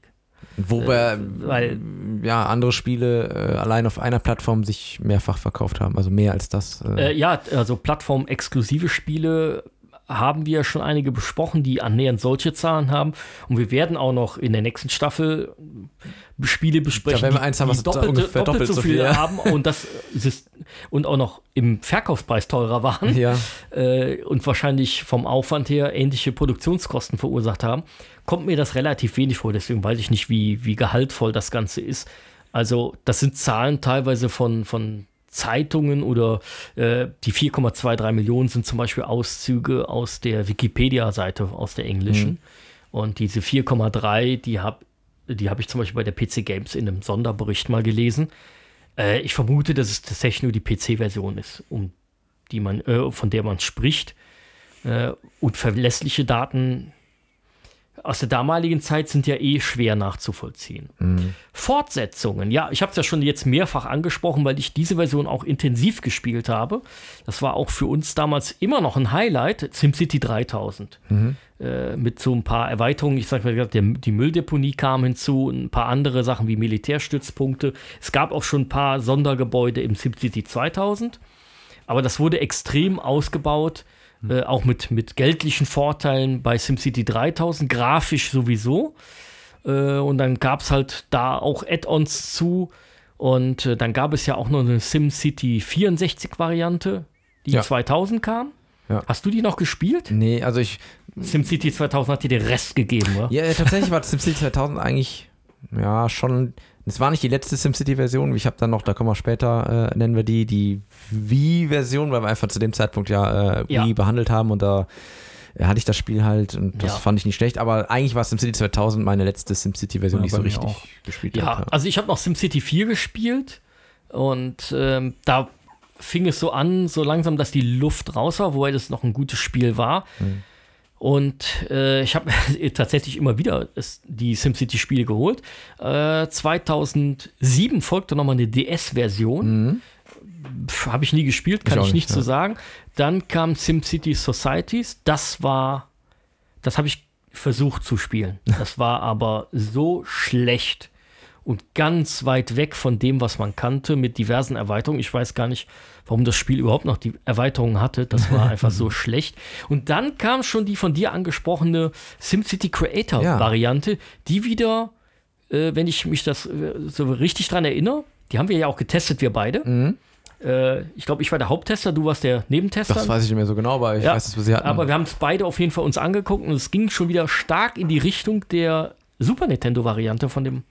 Wobei, äh, weil, ja, andere Spiele äh, allein auf einer Plattform sich mehrfach verkauft haben, also mehr als das. Äh. äh ja, also plattformexklusive Spiele haben wir schon einige besprochen, die annähernd solche Zahlen haben. Und wir werden auch noch in der nächsten Staffel Spiele besprechen, ja, wenn wir eins haben, die doppelt, doppelt, doppelt, so viel ja. haben und das ist, und auch noch im Verkaufspreis teurer waren ja. äh, und wahrscheinlich vom Aufwand her ähnliche Produktionskosten verursacht haben, kommt mir das relativ wenig vor. Deswegen weiß ich nicht, wie, wie gehaltvoll das Ganze ist. Also das sind Zahlen teilweise von, von Zeitungen oder äh, die 4,23 Millionen sind zum Beispiel Auszüge aus der Wikipedia-Seite, aus der englischen. Mhm. Und diese 4,3, die habe die hab ich zum Beispiel bei der PC Games in einem Sonderbericht mal gelesen. Äh, ich vermute, dass es tatsächlich nur die PC-Version ist, um die man, äh, von der man spricht. Äh, und verlässliche Daten aus der damaligen Zeit sind ja eh schwer nachzuvollziehen. Fortsetzungen, ja, ich habe es ja schon jetzt mehrfach angesprochen, weil ich diese Version auch intensiv gespielt habe. Das war auch für uns damals immer noch ein Highlight, SimCity 3000. Äh, mit so ein paar Erweiterungen, ich sag mal, der, die Mülldeponie kam hinzu, ein paar andere Sachen wie Militärstützpunkte. Es gab auch schon ein paar Sondergebäude im SimCity 2000. Aber das wurde extrem ausgebaut, äh, auch mit, mit geldlichen Vorteilen bei SimCity 3000, grafisch sowieso. Äh, und dann gab es halt da auch Add-ons zu. Und äh, dann gab es ja auch noch eine SimCity 64-Variante, die Ja. 2000 kam. Ja. Hast du die noch gespielt? Nee, also ich. SimCity 2000 hat dir den Rest gegeben, oder? Ja, äh, tatsächlich war SimCity 2000 eigentlich. Ja, schon. Es war nicht die letzte SimCity-Version. Ich habe dann noch, da kommen wir später, äh, nennen wir die, die Wii-Version, weil wir einfach zu dem Zeitpunkt ja äh, Wii Ja. behandelt haben und da äh, hatte ich das Spiel halt und das Ja. fand ich nicht schlecht. Aber eigentlich war SimCity 2000 meine letzte SimCity-Version, Ja, die ich so richtig auch. gespielt Ja, habe. also ich habe noch SimCity 4 gespielt und ähm, da fing es so an, so langsam, dass die Luft raus war, wobei das noch ein gutes Spiel war. Und äh, ich habe tatsächlich immer wieder die SimCity-Spiele geholt. Äh, 2007 folgte nochmal eine DS-Version. Habe ich nie gespielt, kann Ich ich, nicht, zu ja. sagen. Dann kam SimCity Societies. Das war, das habe ich versucht zu spielen. Das war aber so schlecht und ganz weit weg von dem, was man kannte, mit diversen Erweiterungen. Ich weiß gar nicht, warum das Spiel überhaupt noch die Erweiterungen hatte. Das war einfach so schlecht. Und dann kam schon die von dir angesprochene SimCity Creator-Variante, die wieder, äh, wenn ich mich das äh, so richtig dran erinnere, die haben wir ja auch getestet, wir beide. Äh, ich glaube, ich war der Haupttester, du warst der Nebentester. Das weiß ich nicht mehr so genau, aber ich Ja, weiß, dass wir sie hatten. Aber wir haben es beide auf jeden Fall uns angeguckt und es ging schon wieder stark in die Richtung der Super Nintendo-Variante von dem,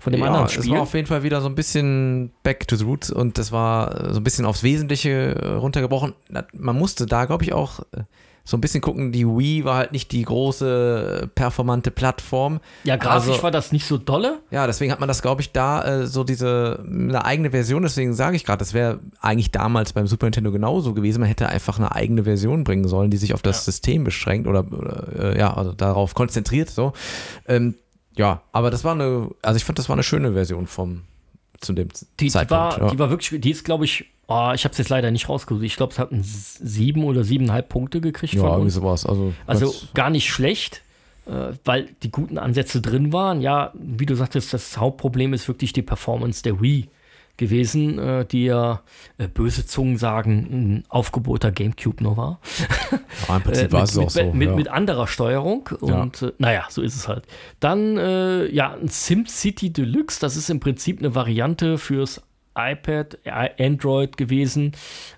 von dem ja, anderen es Spiel. war auf jeden Fall wieder so ein bisschen back to the roots und das war äh, so ein bisschen aufs Wesentliche äh, runtergebrochen. Man musste da, glaube ich, auch äh, so ein bisschen gucken, die Wii war halt nicht die große, performante Plattform. ja, grafisch also- war das nicht so dolle. Ja, deswegen hat man das, glaube ich, da äh, so diese eine eigene Version. Deswegen sage ich gerade, das wäre eigentlich damals beim Super Nintendo genauso gewesen. Man hätte einfach eine eigene Version bringen sollen, die sich auf das System beschränkt oder, oder äh, ja, also darauf konzentriert. So, ähm, ja, aber das war eine, also ich fand, das war eine schöne Version vom zu dem Die, die, Zeitpunkt. war, ja. die war wirklich, die ist, glaube ich, oh, ich habe es jetzt leider nicht rausgesucht. Ich glaube, es hat sieben oder siebeneinhalb Punkte gekriegt ja, von irgendwie sowas. Also, Also gar nicht schlecht, äh, weil die guten Ansätze drin waren. Ja, wie du sagtest, das Hauptproblem ist wirklich die Performance der Wii gewesen, äh, die ja äh, böse Zungen sagen, ein aufgebohrter Gamecube nur war. ja, im Prinzip Äh, war mit, es auch so. mit, ja. mit anderer Steuerung. Und äh, naja, so ist es halt. Dann, äh, ja, ein SimCity Deluxe, das ist im Prinzip eine Variante fürs iPad, äh, Android gewesen,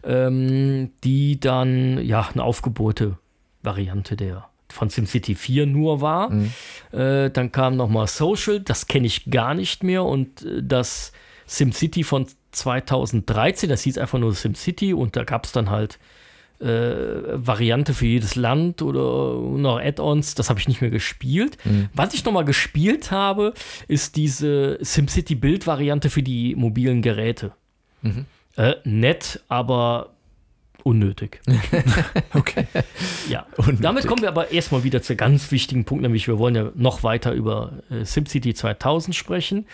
ähm, die dann, ja, eine aufgebohrte Variante der von SimCity 4 nur war. Mhm. Äh, dann kam nochmal Social, das kenne ich gar nicht mehr. Und äh, das SimCity von 2013, das hieß einfach nur SimCity und da gab es dann halt äh, Variante für jedes Land oder noch Add-ons, das habe ich nicht mehr gespielt. Was ich nochmal gespielt habe, ist diese SimCity-Bild-Variante für die mobilen Geräte. Äh, nett, aber unnötig. Okay. Ja, Unnötig. damit kommen wir aber erstmal wieder zu ganz wichtigen Punkt, nämlich wir wollen ja noch weiter über äh, SimCity 2000 sprechen.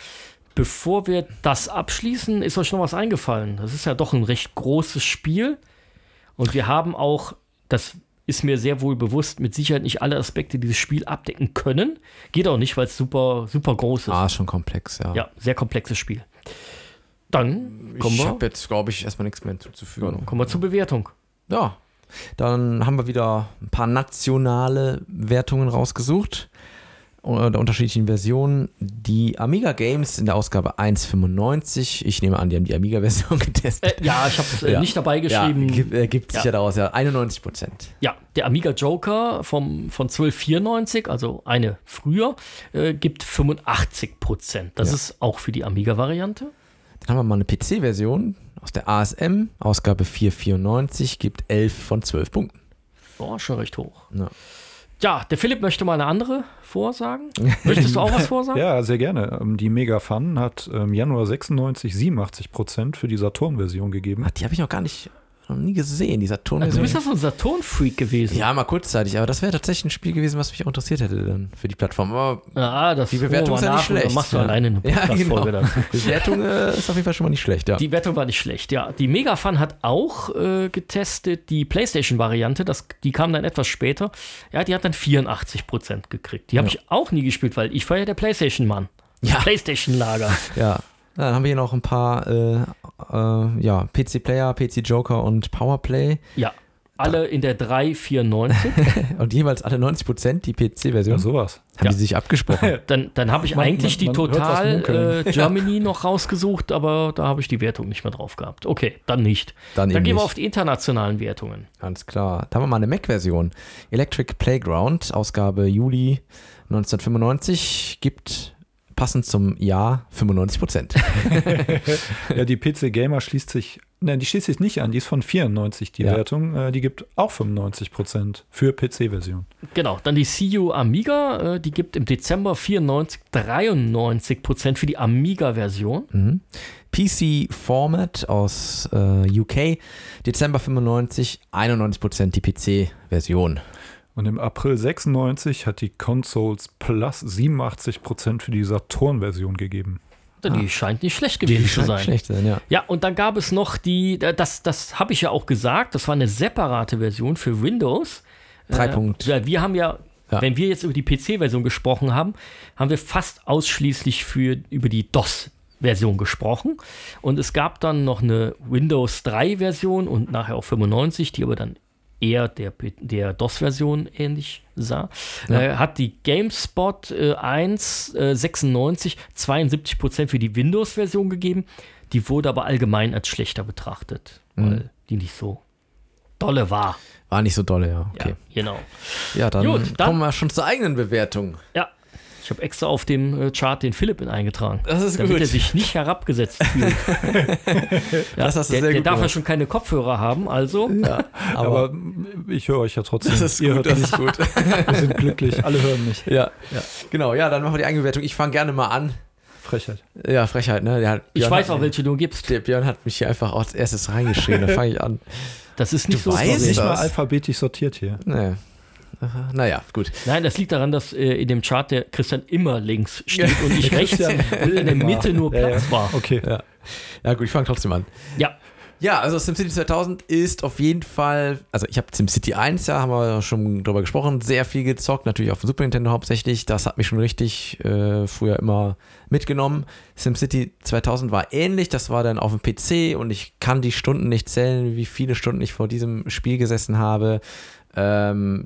Bevor wir das abschließen, ist euch noch was eingefallen. Das ist ja doch ein recht großes Spiel und wir haben auch, das ist mir sehr wohl bewusst, mit Sicherheit nicht alle Aspekte dieses Spiel abdecken können. Geht auch nicht, weil es super, super groß ist. ah, schon komplex, ja. Ja, sehr komplexes Spiel. Dann kommen ich wir, habe jetzt, glaube ich, erstmal nichts mehr hinzuzufügen. kommen wir zur Bewertung. Ja, dann haben wir wieder ein paar nationale Wertungen rausgesucht äh, der unterschiedlichen Versionen. Die Amiga Games in der Ausgabe 1.95. Ich nehme an, die haben die Amiga-Version getestet. Äh, ja, ich habe es äh, Ja. nicht dabei geschrieben. Ja, gibt, äh, gibt sich Ja. ja daraus, ja. 91 Prozent. Ja, der Amiga Joker vom, von 1294, also eine früher, äh, gibt 85 Prozent. Das Ja. ist auch für die Amiga-Variante. Dann haben wir mal eine PC-Version aus der ASM, Ausgabe 494, gibt 11 von 12 Punkten. Oh, schon recht hoch. Ja. Ja, der Philipp möchte mal eine andere vorsagen. Möchtest du auch was vorsagen? Ja, sehr gerne. Ähm, Die Mega Fun hat im Januar 96 87 Prozent für die Saturn-Version gegeben. Ah, die habe ich noch gar nicht, noch nie gesehen. Die Saturn Also, du bist ja so ein Saturn-Freak gewesen. Ja, mal kurzzeitig, aber das wäre tatsächlich ein Spiel gewesen, was mich auch interessiert hätte dann für die Plattform. Aber Ah, das die Bewertung ist ja nicht schlecht. Machst du ja. alleine eine ja, genau. Die Bewertung äh, ist auf jeden Fall schon mal nicht schlecht, ja. Die Wertung war nicht schlecht, ja. Die Megafun hat auch äh, getestet die PlayStation-Variante, die kam dann etwas später. Ja, die hat dann 84% gekriegt. Die habe ich auch nie gespielt, weil ich war ja der PlayStation-Mann. Ja. PlayStation-Lager. ja. Dann haben wir hier noch ein paar äh, äh, ja, PC-Player, PC-Joker und Powerplay. Ja. Alle in der 394. Und jeweils alle 90% die PC-Version. Ja, sowas. haben ja. die sich abgesprochen. Dann, dann habe ich Man- eigentlich man- die man Total äh, Germany noch rausgesucht, aber da habe ich die Wertung nicht mehr drauf gehabt. Okay, dann nicht. Dann Dann gehen wir nicht. auf die internationalen Wertungen. Ganz klar. Da haben wir mal eine Mac-Version. Electric Playground, Ausgabe Juli 1995, gibt passend zum Jahr 95 Prozent. Ja, die PC Gamer schließt sich, nein, die schließt sich nicht an, die ist von 94, die Ja. Wertung. Äh, die gibt auch 95 Prozent für PC-Version. Genau, dann die CU Amiga, äh, die gibt im Dezember 94, 93 Prozent für die Amiga-Version. Mhm. PC Format aus äh, UK, Dezember 95, 91 Prozent die PC-Version. Und im April 96 hat die Consoles Plus 87 Prozent für die Saturn-Version gegeben. Die scheint nicht schlecht gewesen zu sein. Schlecht sein, ja. Ja, und dann gab es noch die, äh, das, das habe ich ja auch gesagt, das war eine separate Version für Windows. Drei Äh, Punkt. ja, Wir haben ja, Ja. wenn wir jetzt über die PC-Version gesprochen haben, haben wir fast ausschließlich für, über die DOS-Version gesprochen. Und es gab dann noch eine Windows 3-Version und nachher auch 95, die aber dann eher der, der DOS-Version ähnlich sah. Ja. Äh, hat die GameSpot äh, 1 äh, 96 72% für die Windows-Version gegeben. Die wurde aber allgemein als schlechter betrachtet, Mhm. weil die nicht so dolle war. War nicht so dolle, ja. Okay. Ja, genau. Ja, dann, Gut, dann- kommen wir schon zur eigenen Bewertung. Ja, ich habe extra auf dem äh, Chart den Philipp in eingetragen. Das ist damit gut. er sich nicht herabgesetzt fühlt. ja, Das hast du der sehr der gut darf ja gemacht. schon keine Kopfhörer haben, also Ja, Aber, aber, ich höre euch ja trotzdem. das ist Ihr gut, hört das ist gut. wir sind glücklich, alle hören mich. ja, ja, genau. Ja, dann machen wir die eigene Bewertung. Ich fange gerne mal an. Frechheit. Ja, Frechheit, ne? Der hat, ich Björn weiß auch, welche du gibst. Der Björn hat mich hier einfach als erstes reingeschrieben. Da fange ich an. Das ist nicht Du so. weißt sorry. Nicht mal das? alphabetisch sortiert hier. Nee. Aha, Naja, gut. Nein, das liegt daran, dass äh, in dem Chart der Christian immer links steht und ich rechts und in der Mitte nur Ja, ja. Platz war. Okay. Ja, ja gut, ich fange trotzdem an. Ja, Ja, also SimCity 2000 ist auf jeden Fall, also ich habe SimCity 1, ja, haben wir schon drüber gesprochen, sehr viel gezockt, natürlich auf dem Super Nintendo hauptsächlich. Das hat mich schon richtig äh, früher immer mitgenommen. SimCity 2000 war ähnlich, das war dann auf dem PC und ich kann die Stunden nicht zählen, wie viele Stunden ich vor diesem Spiel gesessen habe. Ähm,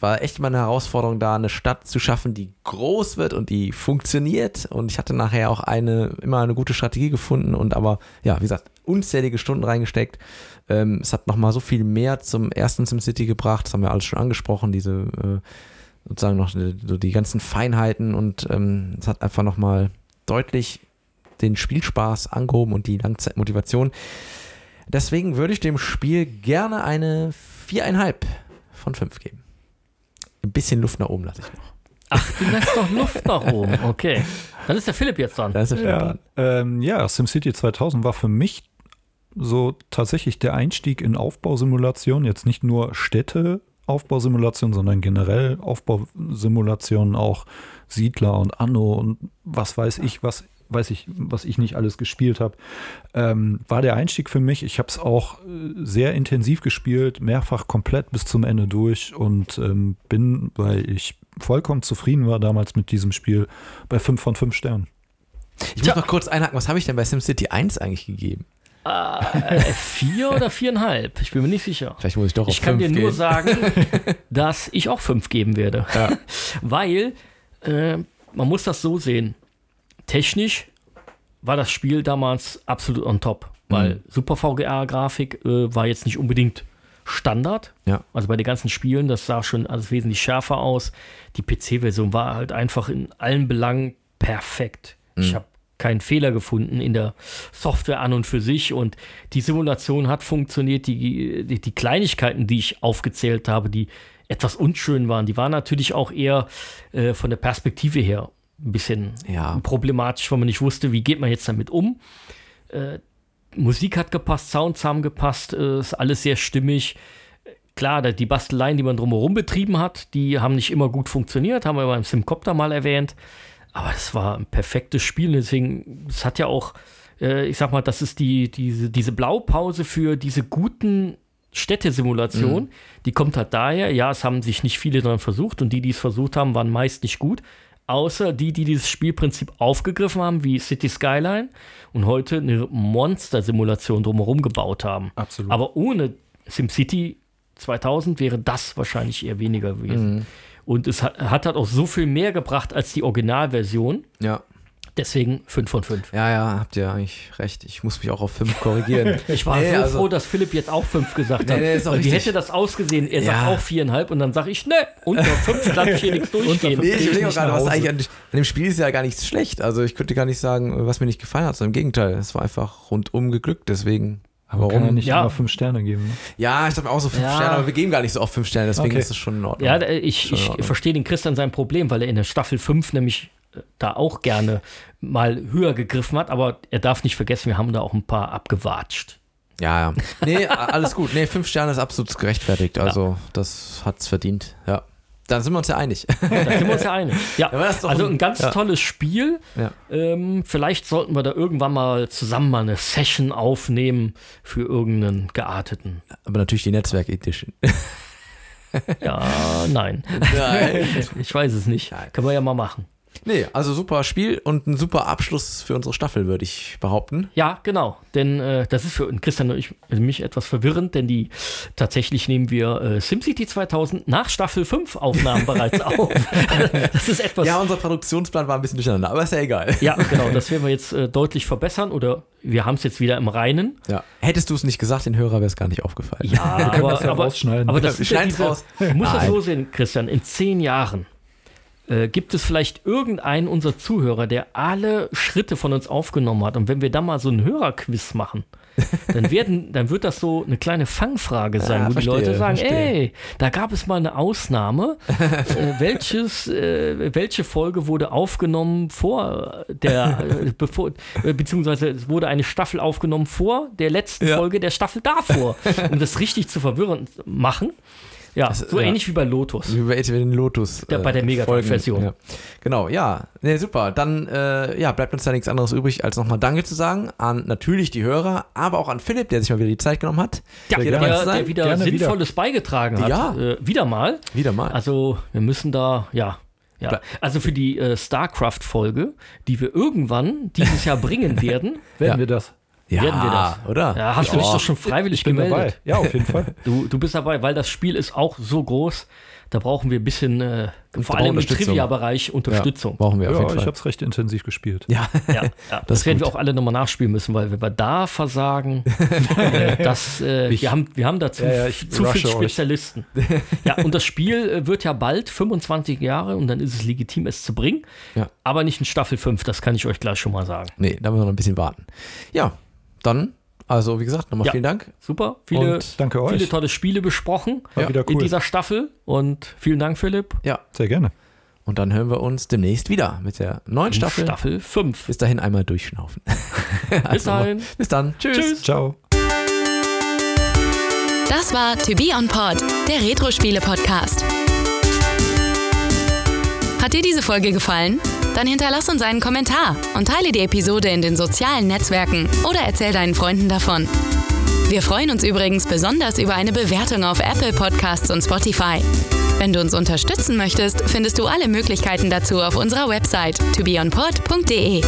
war echt mal eine Herausforderung da, eine Stadt zu schaffen, die groß wird und die funktioniert. Und ich hatte nachher auch eine, immer eine gute Strategie gefunden und aber, ja, wie gesagt, unzählige Stunden reingesteckt. Ähm, es hat nochmal so viel mehr zum ersten SimCity gebracht, das haben wir alles schon angesprochen, diese äh, sozusagen noch die- so die ganzen Feinheiten und ähm, es hat einfach nochmal deutlich den Spielspaß angehoben und die Langzeitmotivation. Deswegen würde ich dem Spiel gerne eine viereinhalb von fünf geben. Ein bisschen Luft nach oben lasse ich noch. ach, du lässt doch Luft nach oben. Okay. Dann ist der Philipp jetzt dran. Da ist der Philipp Ja, dran. ähm, ja, SimCity 2000 war für mich so tatsächlich der Einstieg in Aufbausimulation. Jetzt nicht nur Städte. Aufbausimulation, sondern generell Aufbausimulationen, auch Siedler und Anno und was weiß ich, was weiß ich, was ich nicht alles gespielt habe, ähm, war der Einstieg für mich. Ich habe es auch äh, sehr intensiv gespielt, mehrfach komplett bis zum Ende durch und ähm, bin, weil ich vollkommen zufrieden war damals mit diesem Spiel, bei 5 von 5 Sternen. Ich muss noch kurz einhaken, was habe ich denn bei SimCity 1 eigentlich gegeben? Äh, vier oder viereinhalb? Ich bin mir nicht sicher. Vielleicht muss ich doch auf Ich kann dir fünf nur gehen. sagen, dass ich auch fünf geben werde. Ja. Weil äh, man muss das so sehen. Technisch war das Spiel damals absolut on top. Weil Mhm. Super VGA-Grafik äh, war jetzt nicht unbedingt Standard. Ja. Also bei den ganzen Spielen, das sah schon alles wesentlich schärfer aus. Die PC-Version war halt einfach in allen Belangen perfekt. Ich Mhm. habe keinen Fehler gefunden in der Software an und für sich und die Simulation hat funktioniert. Die, die, die Kleinigkeiten, die ich aufgezählt habe, die etwas unschön waren, die waren natürlich auch eher äh, von der Perspektive her ein bisschen Ja. problematisch, weil man nicht wusste, wie geht man jetzt damit um. Äh, Musik hat gepasst, Sounds haben gepasst, äh, ist alles sehr stimmig. Klar, die Basteleien, die man drumherum betrieben hat, die haben nicht immer gut funktioniert, haben wir beim Simcopter mal erwähnt. Aber es war ein perfektes Spiel. Deswegen, es hat ja auch, äh, ich sag mal, das ist die, diese, diese Blaupause für diese guten Städtesimulationen. Die kommt halt daher, ja, es haben sich nicht viele dran versucht und die, die es versucht haben, waren meist nicht gut. Außer die, die dieses Spielprinzip aufgegriffen haben, wie City Skyline und heute eine Monster-Simulation drumherum gebaut haben. Absolut. Aber ohne SimCity 2000 wäre das wahrscheinlich eher weniger gewesen. Und es hat, hat halt auch so viel mehr gebracht als die Originalversion. Ja. Deswegen 5 von 5. Ja, ja, habt ihr eigentlich recht. Ich muss mich auch auf 5 korrigieren. Ich war Nee, so also- froh, dass Philipp jetzt auch 5 gesagt hat. Nee, nee, ist auch Weil Wie hätte das ausgesehen? Er sagt Ja. auch 4,5 und dann sage ich, ne, unter 5 lasse ich hier nichts durchgehen. Nee, ich überlege auch nicht gerade, was eigentlich an, an dem Spiel ist ja gar nichts schlecht. Also ich könnte gar nicht sagen, was mir nicht gefallen hat. sondern Im Gegenteil, es war einfach rundum geglückt. Deswegen, Aber kann ja warum? nicht Ja. immer fünf Sterne geben. Ne? Ja, ich dachte auch so fünf Ja. Sterne, aber wir geben gar nicht so oft fünf Sterne. Deswegen Okay. ist es schon in Ordnung. Ja, ich, ich Ordnung. verstehe den Christian sein Problem, weil er in der Staffel 5 nämlich da auch gerne mal höher gegriffen hat, aber er darf nicht vergessen, wir haben da auch ein paar abgewatscht. Ja, ja. Nee, alles gut. Nee, fünf Sterne ist absolut gerechtfertigt. Also, das hat's verdient. Ja. Dann sind wir uns ja einig. Da sind wir uns ja einig. Ja, also ein- ein ganz ja. tolles Spiel. Ja. Ähm, vielleicht sollten wir da irgendwann mal zusammen mal eine Session aufnehmen für irgendeinen gearteten. Aber natürlich die Netzwerk-Edition. Ja, nein. Nein. Ich weiß es nicht. Nein. Können wir ja mal machen. Nee, also super Spiel und ein super Abschluss für unsere Staffel, würde ich behaupten. Ja, genau. Denn äh, das ist für Christian und ich, also mich etwas verwirrend, denn die tatsächlich nehmen wir äh, SimCity 2000 nach Staffel 5 Aufnahmen bereits auf. das ist etwas. Ja, unser Produktionsplan war ein bisschen durcheinander, aber ist ja egal. Ja, genau, das werden wir jetzt äh, deutlich verbessern oder wir haben es jetzt wieder im Reinen. Ja. Hättest du es nicht gesagt, den Hörer wäre es gar nicht aufgefallen. Ja, können aber, das ja aber, rausschneiden. aber das wir ist ja diese, raus. Du musst das so sehen, Christian, in zehn Jahren äh, gibt es vielleicht irgendeinen unserer Zuhörer, der alle Schritte von uns aufgenommen hat. Und wenn wir da mal so einen Hörerquiz machen, dann, werden, dann wird das so eine kleine Fangfrage sein, Ah, wo verstehe, die Leute sagen, verstehe. ey, da gab es mal eine Ausnahme. äh, welches, äh, welche Folge wurde aufgenommen vor der, äh, bevor, äh, beziehungsweise es wurde eine Staffel aufgenommen vor der letzten Ja. Folge der Staffel davor, um das richtig zu verwirrend machen. Ja, so ja. ähnlich wie bei Lotus. Wie bei den Lotus. äh, Ja, bei der Megatalk-Version. Ja. Genau, ja. Nee, super. Dann äh, ja, bleibt uns da nichts anderes übrig, als nochmal Danke zu sagen an natürlich die Hörer, aber auch an Philipp, der sich mal wieder die Zeit genommen hat. Ja, der, der, wieder Gerne wieder. Sinnvolles beigetragen hat. Ja. Äh, wieder mal. Wieder mal. Also, wir müssen da, ja. Ja, also für die äh, StarCraft-Folge, die wir irgendwann dieses Jahr bringen werden, Werden Ja. wir das? Ja, werden wir das. oder? ja, hast du dich doch schon freiwillig Ich bin gemeldet. dabei. Ja, auf jeden Fall. Du, du bist dabei, weil das Spiel ist auch so groß, da brauchen wir ein bisschen, äh, vor allem im. Trivia-Bereich Unterstützung. Brauchen wir auf Ja, jeden ich Fall. habe es recht intensiv gespielt. Ja, Ja, ja. Das, ist werden gut. wir auch alle nochmal nachspielen müssen, weil wenn wir da versagen, äh, das, äh, wir, haben, wir haben dazu Ja, ja, ich zu viele. Spezialisten. Ja, und das Spiel äh, wird ja bald 25 Jahre und dann ist es legitim, es zu bringen. Ja. Aber nicht in Staffel 5, das kann ich euch gleich schon mal sagen. nee, da müssen wir noch ein bisschen warten. Ja, dann, also wie gesagt, nochmal Ja. vielen Dank. Super, viele, Und Danke euch. viele tolle Spiele besprochen War Ja, wieder in cool. dieser Staffel und vielen Dank, Philipp. Ja, Sehr gerne. und dann hören wir uns demnächst wieder mit der neuen Staffel. Staffel 5. Bis dahin einmal durchschnaufen. Bis Also, dahin. Bis dann. Tschüss. Tschüss. Ciao. Das war To Be On Pod, der Retro-Spiele-Podcast. Hat dir diese Folge gefallen? Dann hinterlass uns einen Kommentar und teile die Episode in den sozialen Netzwerken oder erzähl deinen Freunden davon. Wir freuen uns übrigens besonders über eine Bewertung auf Apple Podcasts und Spotify. Wenn du uns unterstützen möchtest, findest du alle Möglichkeiten dazu auf unserer Website tobeonpod.de.